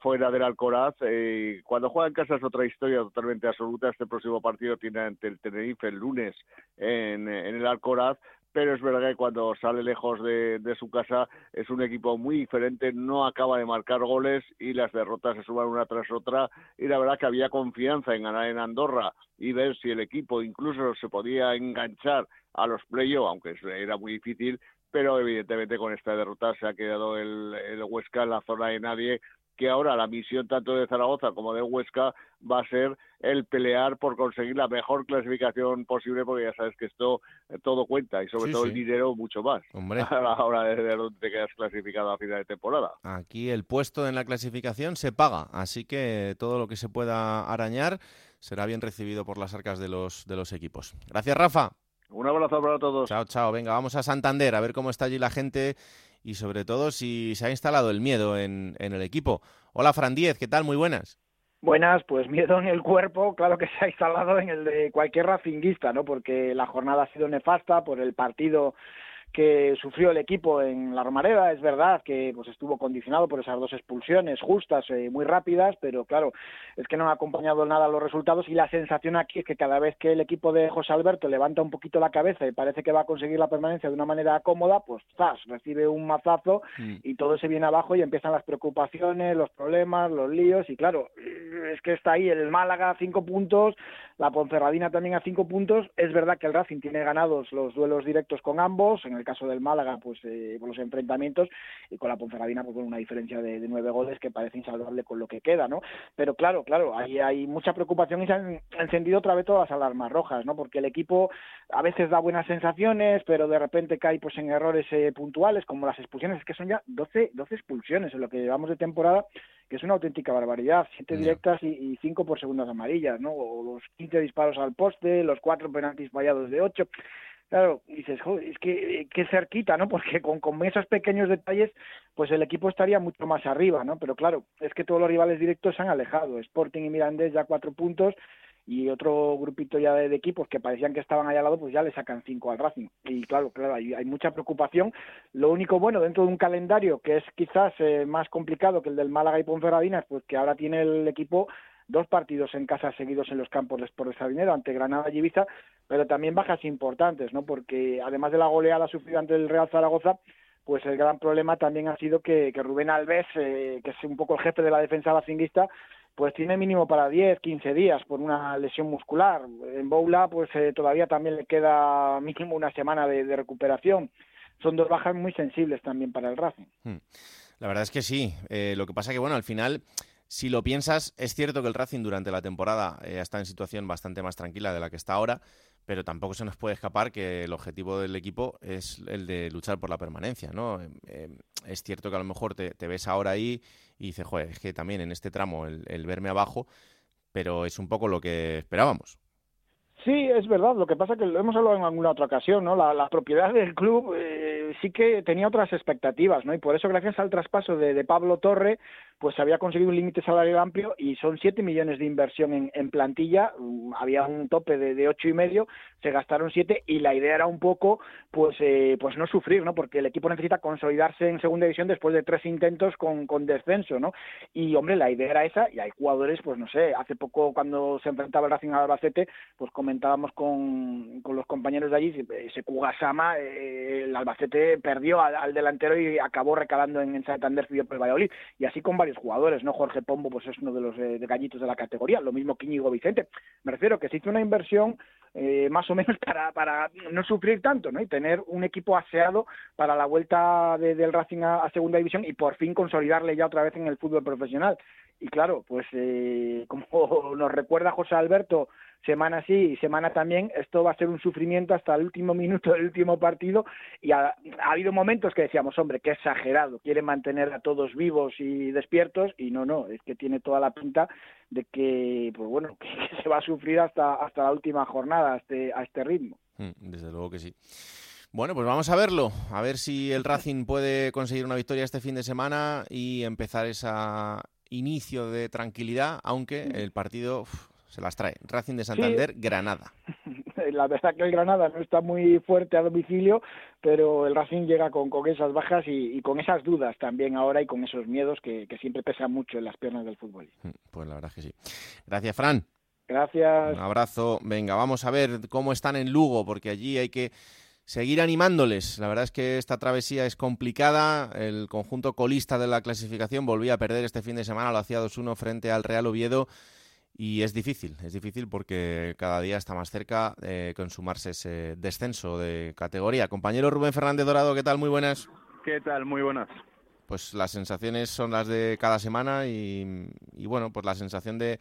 fuera del Alcoraz. Eh, cuando juega en casa es otra historia totalmente absoluta. Este próximo partido tiene ante el Tenerife el lunes en, en el Alcoraz, pero es verdad que cuando sale lejos de, de, su casa es un equipo muy diferente, no acaba de marcar goles y las derrotas se suban una tras otra y la verdad que había confianza en ganar en Andorra y ver si el equipo incluso se podía enganchar a los playoffs, aunque era muy difícil, pero evidentemente con esta derrota se ha quedado el, el Huesca en la zona de nadie que ahora la misión tanto de Zaragoza como de Huesca va a ser el pelear por conseguir la mejor clasificación posible, porque ya sabes que esto eh, todo cuenta y sobre Sí, todo sí. el dinero mucho más. Hombre. A la hora de ver dónde te quedas clasificado a final de temporada. Aquí el puesto en la clasificación se paga, así que todo lo que se pueda arañar será bien recibido por las arcas de los, de los equipos. Gracias, Rafa. Un abrazo para todos. Chao, chao. Venga, vamos a Santander a ver cómo está allí la gente y sobre todo si se ha instalado el miedo en, en el equipo. Hola, Fran Díez, ¿qué tal? Muy buenas. Buenas, pues miedo en el cuerpo, claro que se ha instalado en el de cualquier racinguista, ¿no? Porque la jornada ha sido nefasta por el partido que sufrió el equipo en la Romareda. Es verdad que pues estuvo condicionado por esas dos expulsiones justas, eh, muy rápidas, pero claro, es que no han acompañado nada los resultados y la sensación aquí es que cada vez que el equipo de José Alberto levanta un poquito la cabeza y parece que va a conseguir la permanencia de una manera cómoda, pues ¡zas! recibe un mazazo y todo se viene abajo y empiezan las preocupaciones, los problemas, los líos y claro, es que está ahí el Málaga a cinco puntos, la Ponferradina también a cinco puntos. Es verdad que el Racing tiene ganados los duelos directos con ambos, en el caso del Málaga, pues eh, por los enfrentamientos, y con la Ponferradina, pues con una diferencia de, de nueve goles que parece insalvable con lo que queda, ¿no? Pero claro, claro, ahí hay mucha preocupación y se han encendido otra vez todas las alarmas rojas, ¿no? Porque el equipo a veces da buenas sensaciones, pero de repente cae pues en errores eh, puntuales, como las expulsiones, es que son ya 12, 12 expulsiones en lo que llevamos de temporada, que es una auténtica barbaridad, siete directas y, y cinco por segundas amarillas, ¿no? O los 15 disparos al poste, los cuatro penaltis fallados de ocho. Claro, dices, joder, es que eh, qué cerquita, ¿no? Porque con, con esos pequeños detalles, pues el equipo estaría mucho más arriba, ¿no? Pero claro, es que todos los rivales directos se han alejado. Sporting y Mirandés ya cuatro puntos y otro grupito ya de, equipos que parecían que estaban ahí al lado, pues ya le sacan cinco al Racing. Y claro, claro, hay, hay mucha preocupación. Lo único bueno, dentro de un calendario que es quizás eh, más complicado que el del Málaga y Ponferradinas, pues que ahora tiene el equipo dos partidos en casa seguidos en los campos de Sport de Sardinero ante Granada y Ibiza, pero también bajas importantes, ¿no? Porque además de la goleada sufrida ante el Real Zaragoza, pues el gran problema también ha sido que, Rubén Alves, eh, que es un poco el jefe de la defensa racinguista, pues tiene mínimo para 10, 15 días por una lesión muscular. En Boula, pues eh, todavía también le queda mínimo una semana de, de recuperación. Son dos bajas muy sensibles también para el Racing. Hmm. La verdad es que sí. Eh, lo que pasa que, bueno, al final, si lo piensas, es cierto que el Racing durante la temporada eh, está en situación bastante más tranquila de la que está ahora, pero tampoco se nos puede escapar que el objetivo del equipo es el de luchar por la permanencia, ¿no? Eh, eh, es cierto que a lo mejor te, ves ahora ahí y dices, joder, es que también en este tramo el, verme abajo, pero es un poco lo que esperábamos. Sí, es verdad. Lo que pasa es que lo hemos hablado en alguna otra ocasión, ¿no? La, propiedad del club eh, sí que tenía otras expectativas, ¿no? Y por eso, gracias al traspaso de Pablo Torre, pues se había conseguido un límite salarial amplio y son 7 millones de inversión en, en plantilla. Um, había un tope de, de ocho y medio, se gastaron 7 y la idea era un poco, pues, eh, pues no sufrir, ¿no? Porque el equipo necesita consolidarse en segunda división después de tres intentos con, con descenso, ¿no? Y, hombre, la idea era esa y hay jugadores, pues no sé, hace poco cuando se enfrentaba el Racing al Albacete, pues comentábamos con, con los compañeros de allí, ese Kugasama, eh, el Albacete perdió al, al, delantero y acabó recalando en, en Santander, pidió por el Valladolid. Y así con jugadores, ¿no? Jorge Pombo, pues es uno de los eh, gallitos de la categoría, lo mismo Quíñigo Vicente. Me refiero que se hizo una inversión eh, más o menos para, para no sufrir tanto, ¿no? Y tener un equipo aseado para la vuelta de, del Racing a, segunda división y por fin consolidarle ya otra vez en el fútbol profesional. Y claro, pues eh, como nos recuerda José Alberto, semana sí y semana también, esto va a ser un sufrimiento hasta el último minuto del último partido y ha, ha, habido momentos que decíamos, hombre, qué exagerado, quiere mantener a todos vivos y despiertos y no, no, es que tiene toda la pinta de que, pues bueno, que, se va a sufrir hasta, hasta la última jornada a este, a este ritmo. Desde luego que sí. Bueno, pues vamos a verlo, a ver si el Racing puede conseguir una victoria este fin de semana y empezar ese inicio de tranquilidad, aunque el partido uf, se las trae. Racing de Santander, sí. Granada. La verdad que el Granada no está muy fuerte a domicilio, pero el Racing llega con, con esas bajas y, con esas dudas también ahora y con esos miedos que, siempre pesan mucho en las piernas del fútbol. Mm, pues la verdad que sí. Gracias, Fran. Gracias. Un abrazo. Venga, vamos a ver cómo están en Lugo, porque allí hay que seguir animándoles. La verdad es que esta travesía es complicada. El conjunto colista de la clasificación volvía a perder este fin de semana, lo hacía 2-1 frente al Real Oviedo. Y es difícil, es difícil porque cada día está más cerca de consumarse ese descenso de categoría. Compañero Rubén Fernández Dorado, ¿qué tal? Muy buenas. ¿Qué tal? Muy buenas. Pues las sensaciones son las de cada semana y, bueno, pues la sensación de,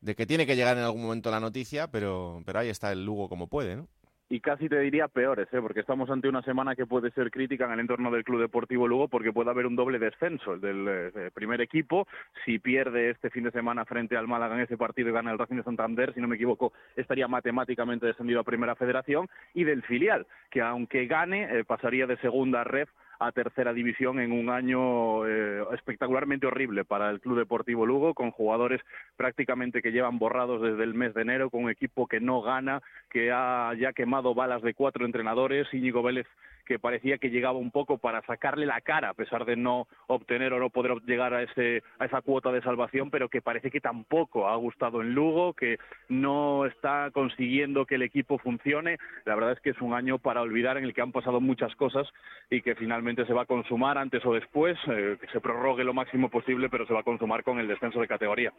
de, que tiene que llegar en algún momento la noticia, pero, pero ahí está el Lugo como puede, ¿no? Y casi te diría peores, ¿eh? porque estamos ante una semana que puede ser crítica en el entorno del Club Deportivo Lugo porque puede haber un doble descenso. El del eh, primer equipo, si pierde este fin de semana frente al Málaga en ese partido y gana el Racing de Santander, si no me equivoco, estaría matemáticamente descendido a Primera Federación, y del filial, que aunque gane, eh, pasaría de segunda ref a tercera división en un año eh, espectacularmente horrible para el Club Deportivo Lugo, con jugadores prácticamente que llevan borrados desde el mes de enero, con un equipo que no gana, que ha ya quemado balas de cuatro entrenadores, Íñigo Vélez que parecía que llegaba un poco para sacarle la cara a pesar de no obtener o no poder llegar a ese a esa cuota de salvación, pero que parece que tampoco ha gustado en Lugo, que no está consiguiendo que el equipo funcione. La verdad es que es un año para olvidar en el que han pasado muchas cosas y que finalmente se va a consumar antes o después, eh, que se prorrogue lo máximo posible, pero se va a consumar con el descenso de categoría.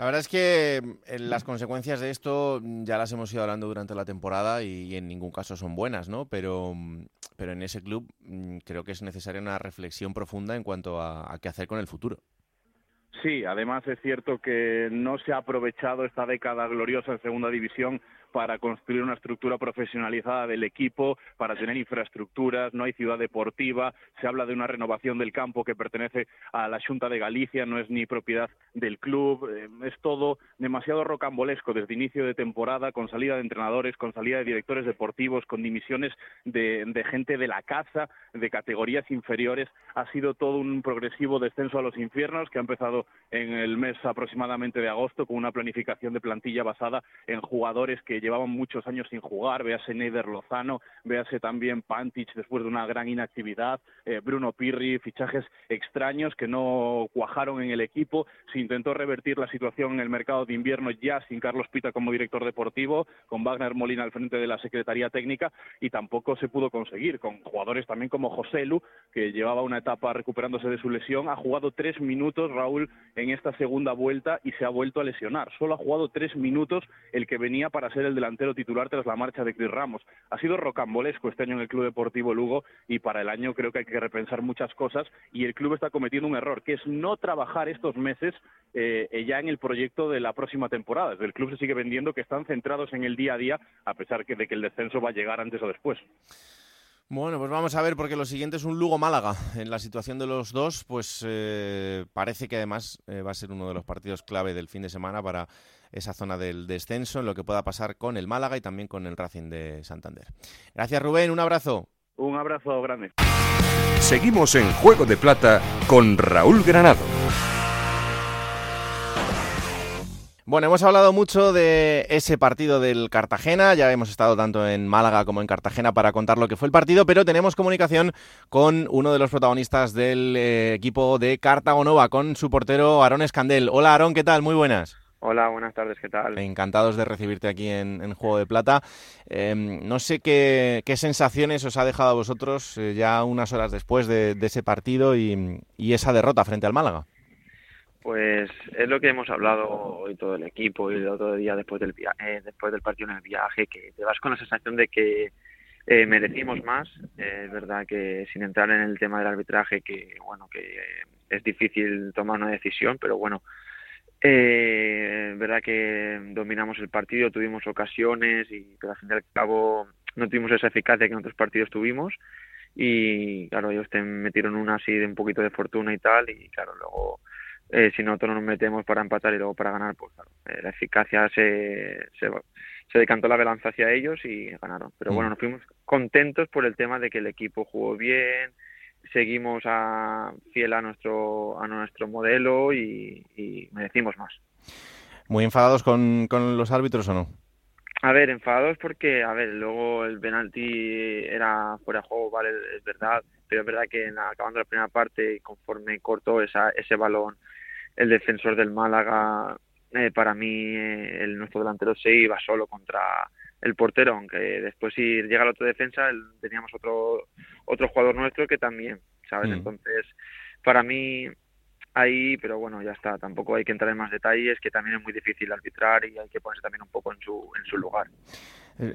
La verdad es que mm, las consecuencias de esto mm, ya las hemos ido hablando durante la temporada y, en ningún caso son buenas, ¿no? Pero, mm, pero en ese club creo que es necesaria una reflexión profunda en cuanto a, a qué hacer con el futuro. Sí, además es cierto que no se ha aprovechado esta década gloriosa en segunda división para construir una estructura profesionalizada del equipo, para tener infraestructuras, no hay ciudad deportiva, se habla de una renovación del campo que pertenece a la Junta de Galicia, no es ni propiedad del club, eh, es todo demasiado rocambolesco desde inicio de temporada, con salida de entrenadores, con salida de directores deportivos, con dimisiones de, de gente de la casa, de categorías inferiores, ha sido todo un progresivo descenso a los infiernos que ha empezado en el mes aproximadamente de agosto con una planificación de plantilla basada en jugadores que llevaban muchos años sin jugar, véase Neider Lozano, véase también Pantich después de una gran inactividad, eh, Bruno Pirri, fichajes extraños que no cuajaron en el equipo, se intentó revertir la situación en el mercado de invierno ya sin Carlos Pita como director deportivo, con Wagner Molina al frente de la Secretaría Técnica y tampoco se pudo conseguir, con jugadores también como José Lu, que llevaba una etapa recuperándose de su lesión, ha jugado tres minutos Raúl en esta segunda vuelta y se ha vuelto a lesionar, solo ha jugado tres minutos el que venía para ser el delantero titular tras la marcha de Cris Ramos. Ha sido rocambolesco este año en el Club Deportivo Lugo y para el año creo que hay que repensar muchas cosas y el club está cometiendo un error, que es no trabajar estos meses eh, ya en el proyecto de la próxima temporada. el club se sigue vendiendo que están centrados en el día a día, a pesar de que el descenso va a llegar antes o después. Bueno, pues vamos a ver, porque lo siguiente es un Lugo-Málaga. En la situación de los dos, pues eh, parece que además eh, va a ser uno de los partidos clave del fin de semana para esa zona del descenso, en lo que pueda pasar con el Málaga y también con el Racing de Santander. Gracias, Rubén. Un abrazo. Un abrazo grande. Seguimos en Juego de Plata con Raúl Granado. Bueno, hemos hablado mucho de ese partido del Cartagena, ya hemos estado tanto en Málaga como en Cartagena para contar lo que fue el partido, pero tenemos comunicación con uno de los protagonistas del eh, equipo de Cartagonova, con su portero Aarón Escandel. Hola Aarón, ¿qué tal? Muy buenas. Hola, buenas tardes, ¿qué tal? Encantados de recibirte aquí en, Juego de Plata. Em, no sé qué, sensaciones os ha dejado a vosotros eh, ya unas horas después de, ese partido y, esa derrota frente al Málaga. Pues es lo que hemos hablado hoy todo el equipo y el otro día después del eh, después del partido en el viaje, que te vas con la sensación de que eh, merecimos más. es verdad que sin entrar en el tema del arbitraje, que bueno, que es difícil tomar una decisión, pero bueno, eh, verdad que dominamos el partido, tuvimos ocasiones y pero al fin y al cabo no tuvimos esa eficacia que en otros partidos tuvimos y claro ellos te metieron una así de un poquito de fortuna y tal y claro luego eh, si nosotros nos metemos para empatar y luego para ganar pues claro eh, la eficacia se, se, se decantó la balanza hacia ellos y ganaron pero mm. bueno nos fuimos contentos por el tema de que el equipo jugó bien seguimos a, fiel a nuestro, a nuestro modelo y, y merecimos más. ¿Muy enfadados con, con los árbitros o no? A ver, enfadados porque, a ver, luego el penalti era fuera de juego, vale, es verdad, pero es verdad que en la, acabando la primera parte, conforme cortó esa, ese balón, el defensor del Málaga, eh, para mí, eh, el nuestro delantero se iba solo contra el portero, aunque después si llega la otra defensa, teníamos otro otro jugador nuestro que también, ¿sabes? Mm. Entonces, para mí ahí, pero bueno, ya está, tampoco hay que entrar en más detalles, que también es muy difícil arbitrar y hay que ponerse también un poco en su, en su lugar.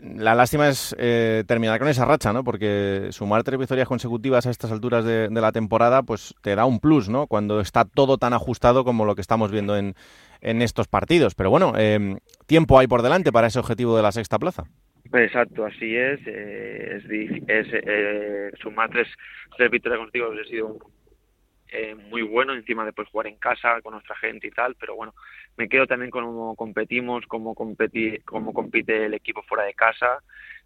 La lástima es eh, terminar con esa racha, ¿no? Porque sumar tres victorias consecutivas a estas alturas de, la temporada, pues te da un plus, ¿no? Cuando está todo tan ajustado como lo que estamos viendo en, en estos partidos. Pero bueno, eh, tiempo hay por delante para ese objetivo de la sexta plaza. Exacto, así es. eh, es, es eh, sumar tres, tres victorias consecutivas ha sido muy bueno, encima de pues, jugar en casa con nuestra gente y tal, pero bueno, me quedo también con cómo competimos, cómo, competi cómo compite el equipo fuera de casa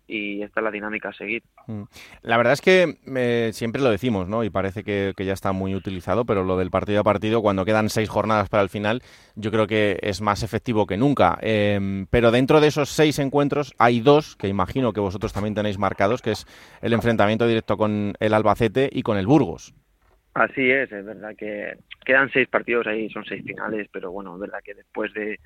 y esta es la dinámica a seguir. Mm. La verdad es que eh, siempre lo decimos, ¿no? Y parece que, ya está muy utilizado, pero lo del partido a partido, cuando quedan seis jornadas para el final, yo creo que es más efectivo que nunca. Eh, pero dentro de esos seis encuentros hay dos que imagino que vosotros también tenéis marcados, que es el enfrentamiento directo con el Albacete y con el Burgos. Así es, es verdad que quedan seis partidos ahí, son seis finales, pero bueno, es verdad que después de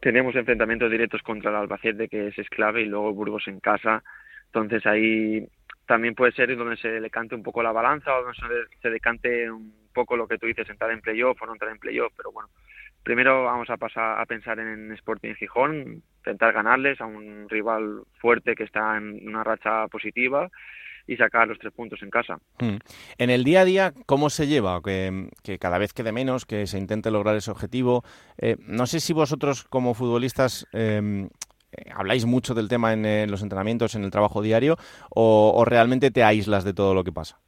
tenemos enfrentamientos directos contra el Albacete, que es clave, y luego Burgos en casa, entonces ahí también puede ser donde se decante un poco la balanza o donde se decante un poco lo que tú dices, entrar en playoff o no entrar en playoff, pero bueno, primero vamos a pasar a pensar en Sporting Gijón, intentar ganarles a un rival fuerte que está en una racha positiva y sacar los tres puntos en casa. Mm. En el día a día, ¿cómo se lleva? Que, que cada vez quede menos, que se intente lograr ese objetivo. Eh, no sé si vosotros como futbolistas eh, eh, habláis mucho del tema en, eh, los entrenamientos, en el trabajo diario, o, o realmente te aíslas de todo lo que pasa.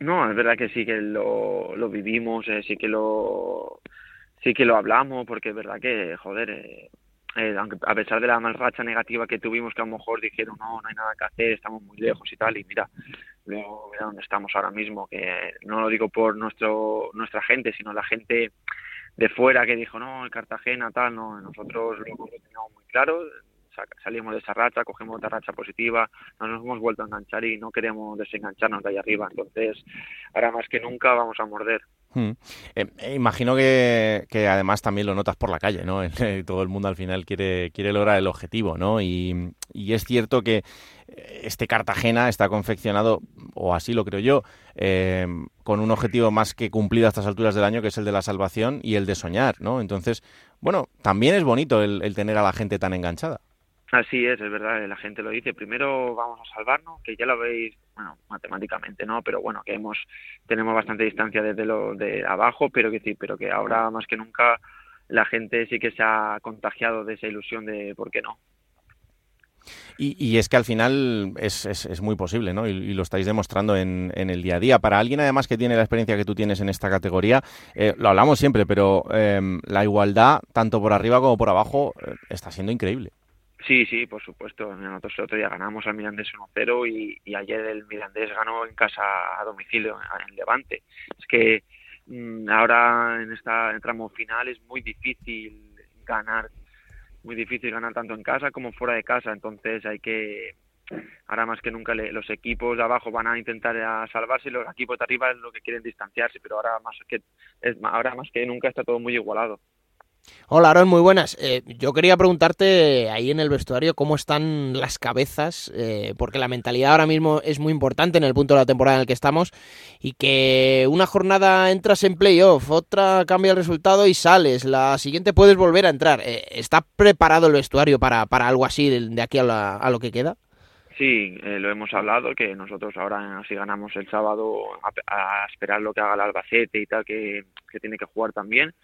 No, es verdad que sí que lo, lo vivimos, eh, sí que lo sí que lo hablamos, porque es verdad que, joder, eh, eh, aunque a pesar de la mal racha negativa que tuvimos, que a lo mejor dijeron, no, no hay nada que hacer, estamos muy lejos y tal, y mira, luego mira dónde estamos ahora mismo, que no lo digo por nuestro nuestra gente, sino la gente de fuera que dijo, no, el Cartagena, tal, no, nosotros lo tenido muy claro, sa- salimos de esa racha, cogemos otra racha positiva, no nos hemos vuelto a enganchar y no queremos desengancharnos de ahí arriba, entonces ahora más que nunca vamos a morder. Mm. Eh, eh, imagino que, además también lo notas por la calle, ¿no? Eh, Todo el mundo al final quiere, quiere lograr el objetivo, ¿no? Y, es cierto que este Cartagena está confeccionado, o así lo creo yo, con un objetivo más que cumplido a estas alturas del año, que es el de la salvación y el de soñar, ¿no? Entonces, bueno, también es bonito el tener a la gente tan enganchada. Así es, es verdad, la gente lo dice. Primero vamos a salvarnos, que ya lo veis, bueno, matemáticamente no, pero bueno, que hemos tenemos bastante distancia desde lo de abajo, pero que sí, pero que ahora más que nunca la gente sí que se ha contagiado de esa ilusión de por qué no. Y, y es que al final es, es- es muy posible, ¿no? Y, lo estáis demostrando en, el día a día. Para alguien además que tiene la experiencia que tú tienes en esta categoría, eh, lo hablamos siempre, pero eh, la igualdad, tanto por arriba como por abajo, eh, está siendo increíble. Sí, sí, por supuesto. Nosotros el otro día ganamos al Mirandés 1-0 y, y ayer el Mirandés ganó en casa a domicilio en Levante. Es que mm, ahora en esta en tramo final es muy difícil ganar, muy difícil ganar tanto en casa como fuera de casa. Entonces hay que, ahora más que nunca los equipos de abajo van a intentar salvarse y los equipos de arriba es lo que quieren distanciarse, pero ahora más que ahora más que nunca está todo muy igualado. Hola, Aaron, muy buenas. Eh, yo quería preguntarte ahí en el vestuario cómo están las cabezas, eh, porque la mentalidad ahora mismo es muy importante en el punto de la temporada en el que estamos y que una jornada entras en playoff, otra cambia el resultado y sales, la siguiente puedes volver a entrar. Eh, ¿Está preparado el vestuario para, para algo así de, aquí a, la- a lo que queda? Sí, eh, lo hemos hablado, que nosotros ahora si ganamos el sábado a, a esperar lo que haga el Albacete y tal, que, que tiene que jugar también.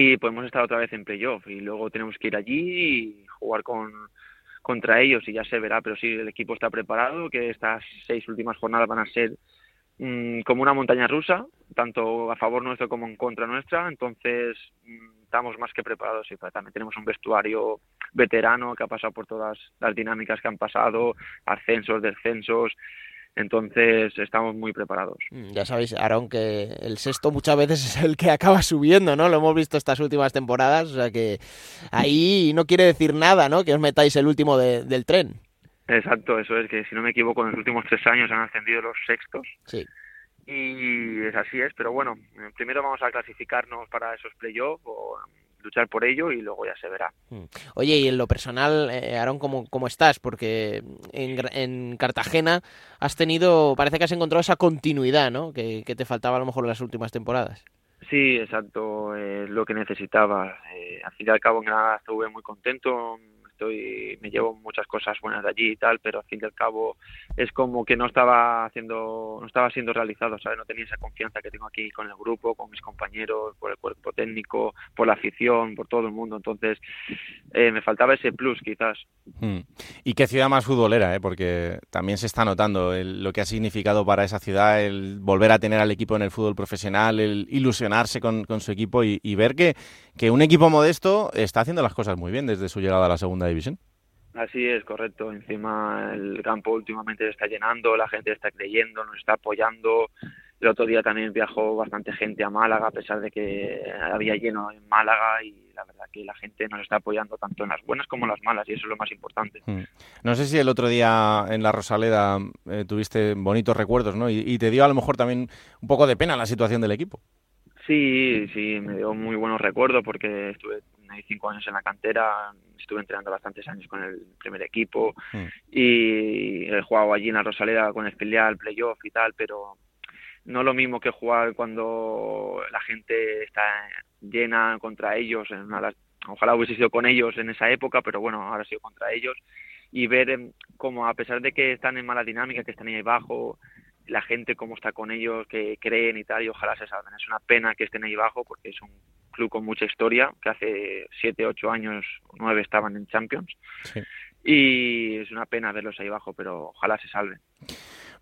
Y podemos estar otra vez en playoff. Y luego tenemos que ir allí y jugar con contra ellos y ya se verá, pero sí, el equipo está preparado, que estas seis últimas jornadas van a ser mm, como una montaña rusa, tanto a favor nuestro como en contra nuestra, entonces mm, estamos más que preparados. Y también tenemos un vestuario veterano que ha pasado por todas las dinámicas que han pasado, ascensos, descensos, Entonces estamos muy preparados. Mm, Ya sabéis, Aaron, que el sexto muchas veces es el que acaba subiendo, ¿no? Lo hemos visto estas últimas temporadas, o sea que ahí no quiere decir nada, ¿no? Que os metáis el último de- del tren. Exacto, eso es que si no me equivoco en los últimos tres años han ascendido los sextos Sí. y es así es, pero bueno, primero vamos a clasificarnos para esos playoffs o luchar por ello y luego ya se verá. Oye, y en lo personal, eh, Aaron, ¿cómo, cómo estás? Porque en, en Cartagena has tenido, parece que has encontrado esa continuidad, ¿no? Que, que te faltaba a lo mejor en las últimas temporadas. Sí, exacto, es lo que necesitaba. Eh, al fin y al cabo en Granada estuve muy contento, estoy, me llevo muchas cosas buenas de allí y tal, pero al fin y al cabo es como que no estaba haciendo, no estaba siendo realizado, ¿sabes? No tenía esa confianza que tengo aquí con el grupo, con mis compañeros, por el cuerpo técnico, por la afición, por todo el mundo. Entonces eh, me faltaba ese plus quizás. Mm. Y qué ciudad más futbolera, ¿eh? porque también se está notando el- lo que ha significado para esa ciudad el volver a tener al equipo en el fútbol profesional, el ilusionarse con, con su equipo y, y ver que, que un equipo modesto está haciendo las cosas muy bien desde su llegada a la segunda división. Así es, correcto. Encima el campo últimamente se está llenando, la gente está creyendo, nos está apoyando. El otro día también viajó bastante gente a Málaga, a pesar de que había lleno en Málaga y la verdad que la gente nos está apoyando tanto en las buenas como en las malas y eso es lo más importante. Mm. No sé si el otro día en la Rosaleda eh, tuviste bonitos recuerdos, ¿no? Y, y te dio a lo mejor también un poco de pena la situación del equipo. Sí, sí, me dio muy buenos recuerdos porque estuve ahí cinco años en la cantera, estuve entrenando bastantes años con el primer equipo y he jugado allí en la Rosaleda con el filial, playoff y tal, pero no lo mismo que jugar cuando la gente está llena contra ellos. En una ojalá hubiese sido con ellos en esa época, pero bueno, ahora ha sido contra ellos. Y ver em, cómo, a pesar de que están en mala dinámica, que están ahí abajo, la gente cómo está con ellos, que creen y tal, y ojalá se salven. Es una pena que estén ahí abajo porque es un club con mucha historia, que hace siete, ocho años, nueve estaban en Champions. Y es una pena verlos ahí abajo, pero ojalá se salven.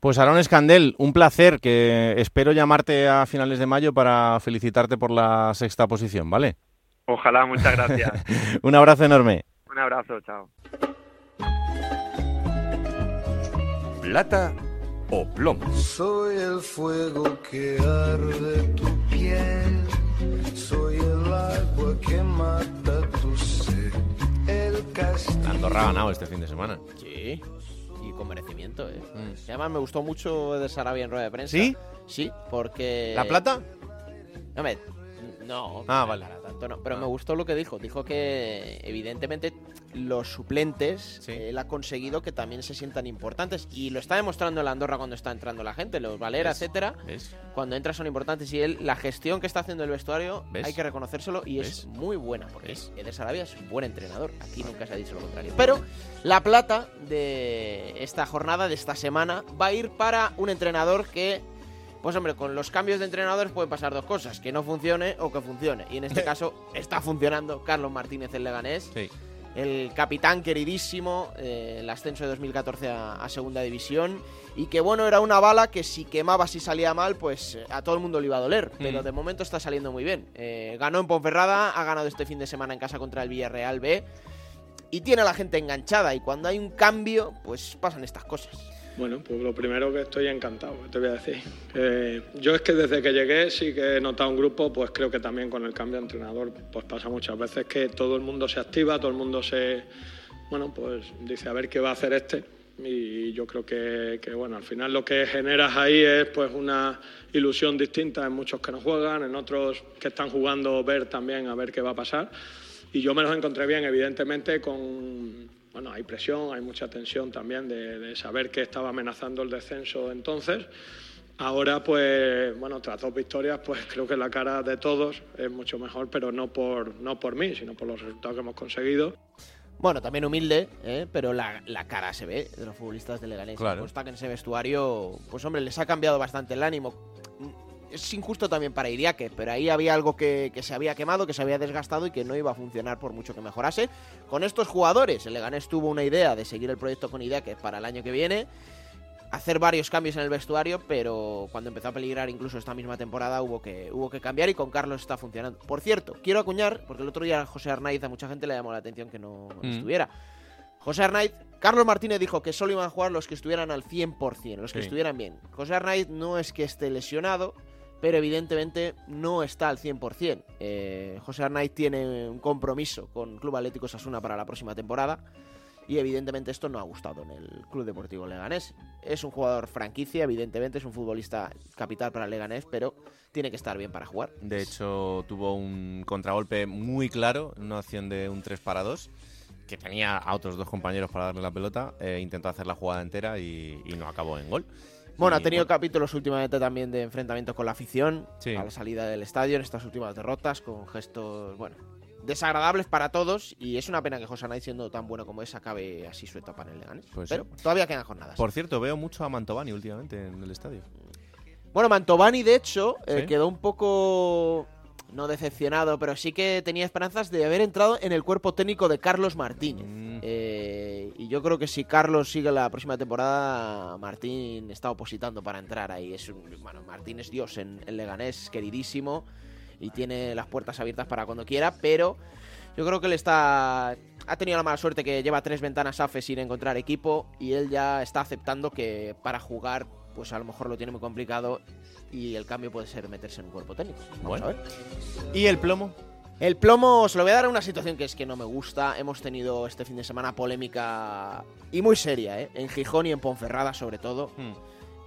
Pues Aaron Escandel, un placer, que espero llamarte a finales de mayo para felicitarte por la sexta posición, ¿vale? Ojalá, muchas gracias. un abrazo enorme. Un abrazo, chao. Plata o plomo. Soy el fuego que arde tu piel, soy el agua que mata tu sed, el castigo. Andorra ha ganado este fin de semana. Sí. Y con merecimiento, ¿eh? Y además me gustó mucho de Sarabia en rueda de prensa. ¿Sí? Sí, porque... ¿La plata? No, me- no, Ah, vale. para tanto no. Pero me gustó lo que dijo. Dijo que evidentemente los suplentes él ha conseguido que también se sientan importantes. Y lo está demostrando la Andorra cuando está entrando la gente, los Valera, ¿Ves? etcétera. ¿Ves? Cuando entra son importantes. Y él, la gestión que está haciendo el vestuario, ¿Ves? hay que reconocérselo y es muy buena. Porque Eder Sarabia es un buen entrenador. Aquí nunca se ha dicho lo contrario. Pero la plata de esta jornada, de esta semana, va a ir para un entrenador que pues hombre, con los cambios de entrenadores pueden pasar dos cosas, que no funcione o que funcione. Y en este caso está funcionando Carlos Martínez el Leganés. El capitán queridísimo, eh, el ascenso de 2014 a, a segunda división. Y que bueno, era una bala que si quemaba, si salía mal, pues eh, a todo el mundo le iba a doler. Pero Mm. de momento está saliendo muy bien. Eh, ganó en Ponferrada, ha ganado este fin de semana en casa contra el Villarreal B. Y tiene a la gente enganchada. Y cuando hay un cambio, pues pasan estas cosas. Bueno, pues lo primero que estoy encantado, te voy a decir. Yo es que desde que llegué sí que he notado un grupo, pues creo que también con el cambio de entrenador, pues pasa muchas veces que todo el mundo se activa, todo el mundo se, bueno, pues dice a ver qué va a hacer este. Y yo creo que, que, bueno, al final lo que generas ahí es pues una ilusión distinta en muchos que no juegan, en otros que están jugando ver también a ver qué va a pasar. Y yo me los encontré bien, evidentemente, con, bueno, hay presión, hay mucha tensión también de, de saber que estaba amenazando el descenso entonces. Ahora, pues, bueno, tras dos victorias, pues creo que la cara de todos es mucho mejor, pero no por, no por mí, sino por los resultados que hemos conseguido. Bueno, también humilde, ¿eh? pero la, la cara se ve de los futbolistas de Leganés. Claro. Consta que en ese vestuario, pues hombre, les ha cambiado bastante el ánimo. Es injusto también para Iriaque, pero ahí había algo que, que se había quemado, que se había desgastado y que no iba a funcionar por mucho que mejorase. Con estos jugadores, el Leganés tuvo una idea de seguir el proyecto con Iriaque para el año que viene, hacer varios cambios en el vestuario, pero cuando empezó a peligrar incluso esta misma temporada hubo que, hubo que cambiar y con Carlos está funcionando. Por cierto, quiero acuñar, porque el otro día José Arnaiz a mucha gente le llamó la atención que no, Mm. estuviera. José Arnaiz, Carlos Martínez dijo que solo iban a jugar los que estuvieran al 100%, los que Sí. estuvieran bien. José Arnaiz no es que esté lesionado, pero evidentemente no está al 100%. Eh, José Arnaiz tiene un compromiso con Club Atlético Sasuna para la próxima temporada y evidentemente esto no ha gustado en el Club Deportivo Leganés. Es un jugador franquicia, evidentemente es un futbolista capital para Leganés, pero tiene que estar bien para jugar. De hecho, tuvo un contragolpe muy claro una acción de un 3 para 2 que tenía a otros dos compañeros para darle la pelota, eh, intentó hacer la jugada entera y no acabó en gol. Bueno, ha tenido capítulos últimamente también de enfrentamientos con la afición Sí. a la salida del estadio en estas últimas derrotas, con gestos, bueno, desagradables para todos. Y es una pena que José Arnaiz, siendo tan bueno como es, acabe así su etapa en el Leganés. Pues Pero sí. todavía quedan jornadas. Por cierto, veo mucho a Mantovani últimamente en el estadio. Bueno, Mantovani, de hecho, eh, quedó un poco. No decepcionado, pero sí que tenía esperanzas de haber entrado en el cuerpo técnico de Carlos Martínez. Mm. Eh, y yo creo que si Carlos sigue la próxima temporada, Martín está opositando para entrar ahí. Es un, bueno, Martín es Dios en, en Leganés, queridísimo, y tiene las puertas abiertas para cuando quiera, pero yo creo que él está. Ha tenido la mala suerte que lleva tres ventanas AFE sin encontrar equipo y él ya está aceptando que para jugar, pues a lo mejor lo tiene muy complicado y el cambio puede ser meterse en un cuerpo técnico. Vamos Bueno. a ver. ¿Y el plomo? El plomo, se lo voy a dar a una situación que es que no me gusta. Hemos tenido este fin de semana polémica y muy seria, ¿eh? En Gijón y en Ponferrada, sobre todo. Hmm.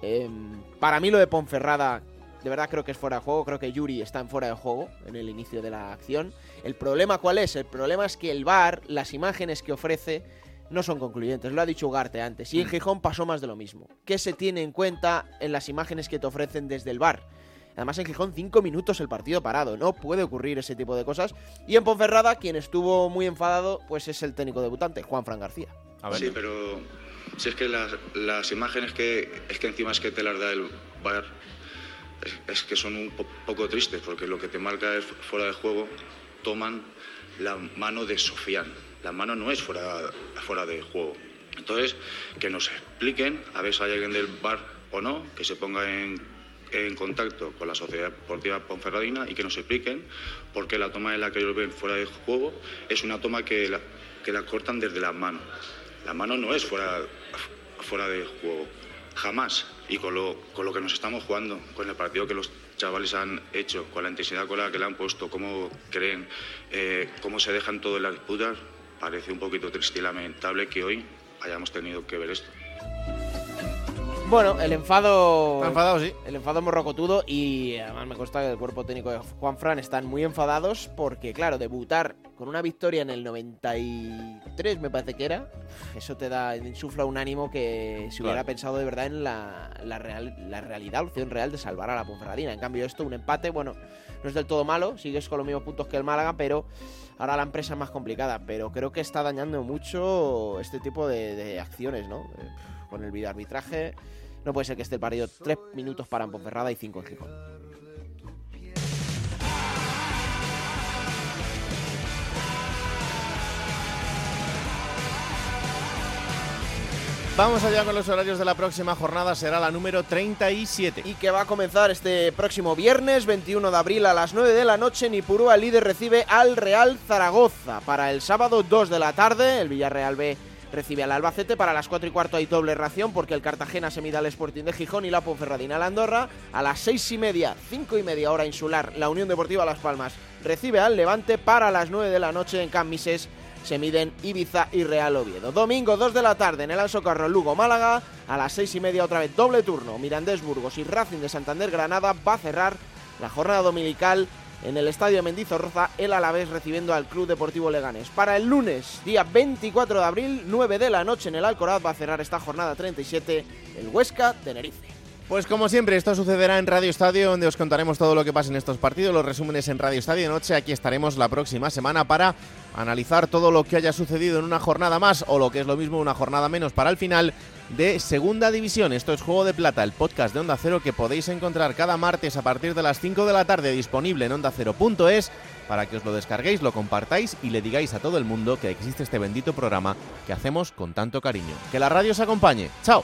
Em, para mí, lo de Ponferrada, de verdad creo que es fuera de juego. Creo que Yuri está en fuera de juego en el inicio de la acción. ¿El problema cuál es? El problema es que el VAR, las imágenes que ofrece, no son concluyentes. Lo ha dicho Ugarte antes. Y en Gijón pasó más de lo mismo. ¿Qué se tiene en cuenta en las imágenes que te ofrecen desde el VAR? Además, en Gijón, cinco minutos el partido parado. No puede ocurrir ese tipo de cosas. Y en Ponferrada, quien estuvo muy enfadado, pues es el técnico debutante, Juan Fran García. Sí, pero si es que las, las imágenes que es que encima es que te las da el VAR es, es que son un po- poco tristes porque lo que te marca es fuera de juego toman la mano de Sofián. La mano no es fuera, fuera de juego. Entonces, que nos expliquen, a ver si hay alguien del VAR o no, que se ponga en, en contacto con la Sociedad Deportiva Ponferradina y que nos expliquen por qué la toma en la que ellos ven fuera de juego es una toma que la, que la cortan desde la mano. La mano no es fuera, fuera de juego, jamás. Y con lo, con lo que nos estamos jugando, con el partido que los chavales han hecho, con la intensidad con la que le han puesto, cómo creen, eh, cómo se dejan todo en las disputas, parece un poquito triste y lamentable que hoy hayamos tenido que ver esto. Bueno, el enfado. Está enfadado, sí. El enfado morrocotudo y además me consta que el cuerpo técnico de Juan Fran están muy enfadados porque, claro, debutar con una victoria en el 93, me parece que era, eso te da, insufla un ánimo que si hubiera Claro. pensado de verdad en la, la, real, la realidad, la opción real de salvar a la Ponferradina. En cambio, esto, un empate, bueno, no es del todo malo, sigues con los mismos puntos que el Málaga, pero ahora la empresa es más complicada. Pero creo que está dañando mucho este tipo de, de acciones, ¿no? Con el videoarbitraje. No puede ser que esté el partido 3 minutos para Ponferrada y 5 en Gijón. Vamos allá con los horarios de la próxima jornada, será la número 37. Y que va a comenzar este próximo viernes 21 de abril a las 9 de la noche. En Ipurúa el líder recibe al Real Zaragoza. Para el sábado 2 de la tarde el Villarreal B recibe al Albacete. Para las 4 y cuarto hay doble ración porque el Cartagena se mide al Sporting de Gijón y la Ponferradina al Andorra. A las 6 y media, 5 y media hora insular, la Unión Deportiva Las Palmas recibe al Levante. Para las 9 de la noche en Camises se miden Ibiza y Real Oviedo. Domingo 2 de la tarde en el Alsocarro Lugo Málaga. A las 6 y media otra vez doble turno. Mirandés Burgos y Racing de Santander Granada va a cerrar la jornada dominical en el Estadio Mendizorroza, el Alavés recibiendo al Club Deportivo Leganés. Para el lunes, día 24 de abril, 9 de la noche en el Alcoraz, va a cerrar esta jornada 37 el Huesca Tenerife. Pues como siempre, esto sucederá en Radio Estadio, donde os contaremos todo lo que pasa en estos partidos, los resúmenes en Radio Estadio de noche. Aquí estaremos la próxima semana para analizar todo lo que haya sucedido en una jornada más, o lo que es lo mismo, una jornada menos para el final de Segunda División. Esto es Juego de Plata, el podcast de Onda Cero que podéis encontrar cada martes a partir de las 5 de la tarde disponible en ondacero.es para que os lo descarguéis, lo compartáis y le digáis a todo el mundo que existe este bendito programa que hacemos con tanto cariño. Que la radio os acompañe. ¡Chao!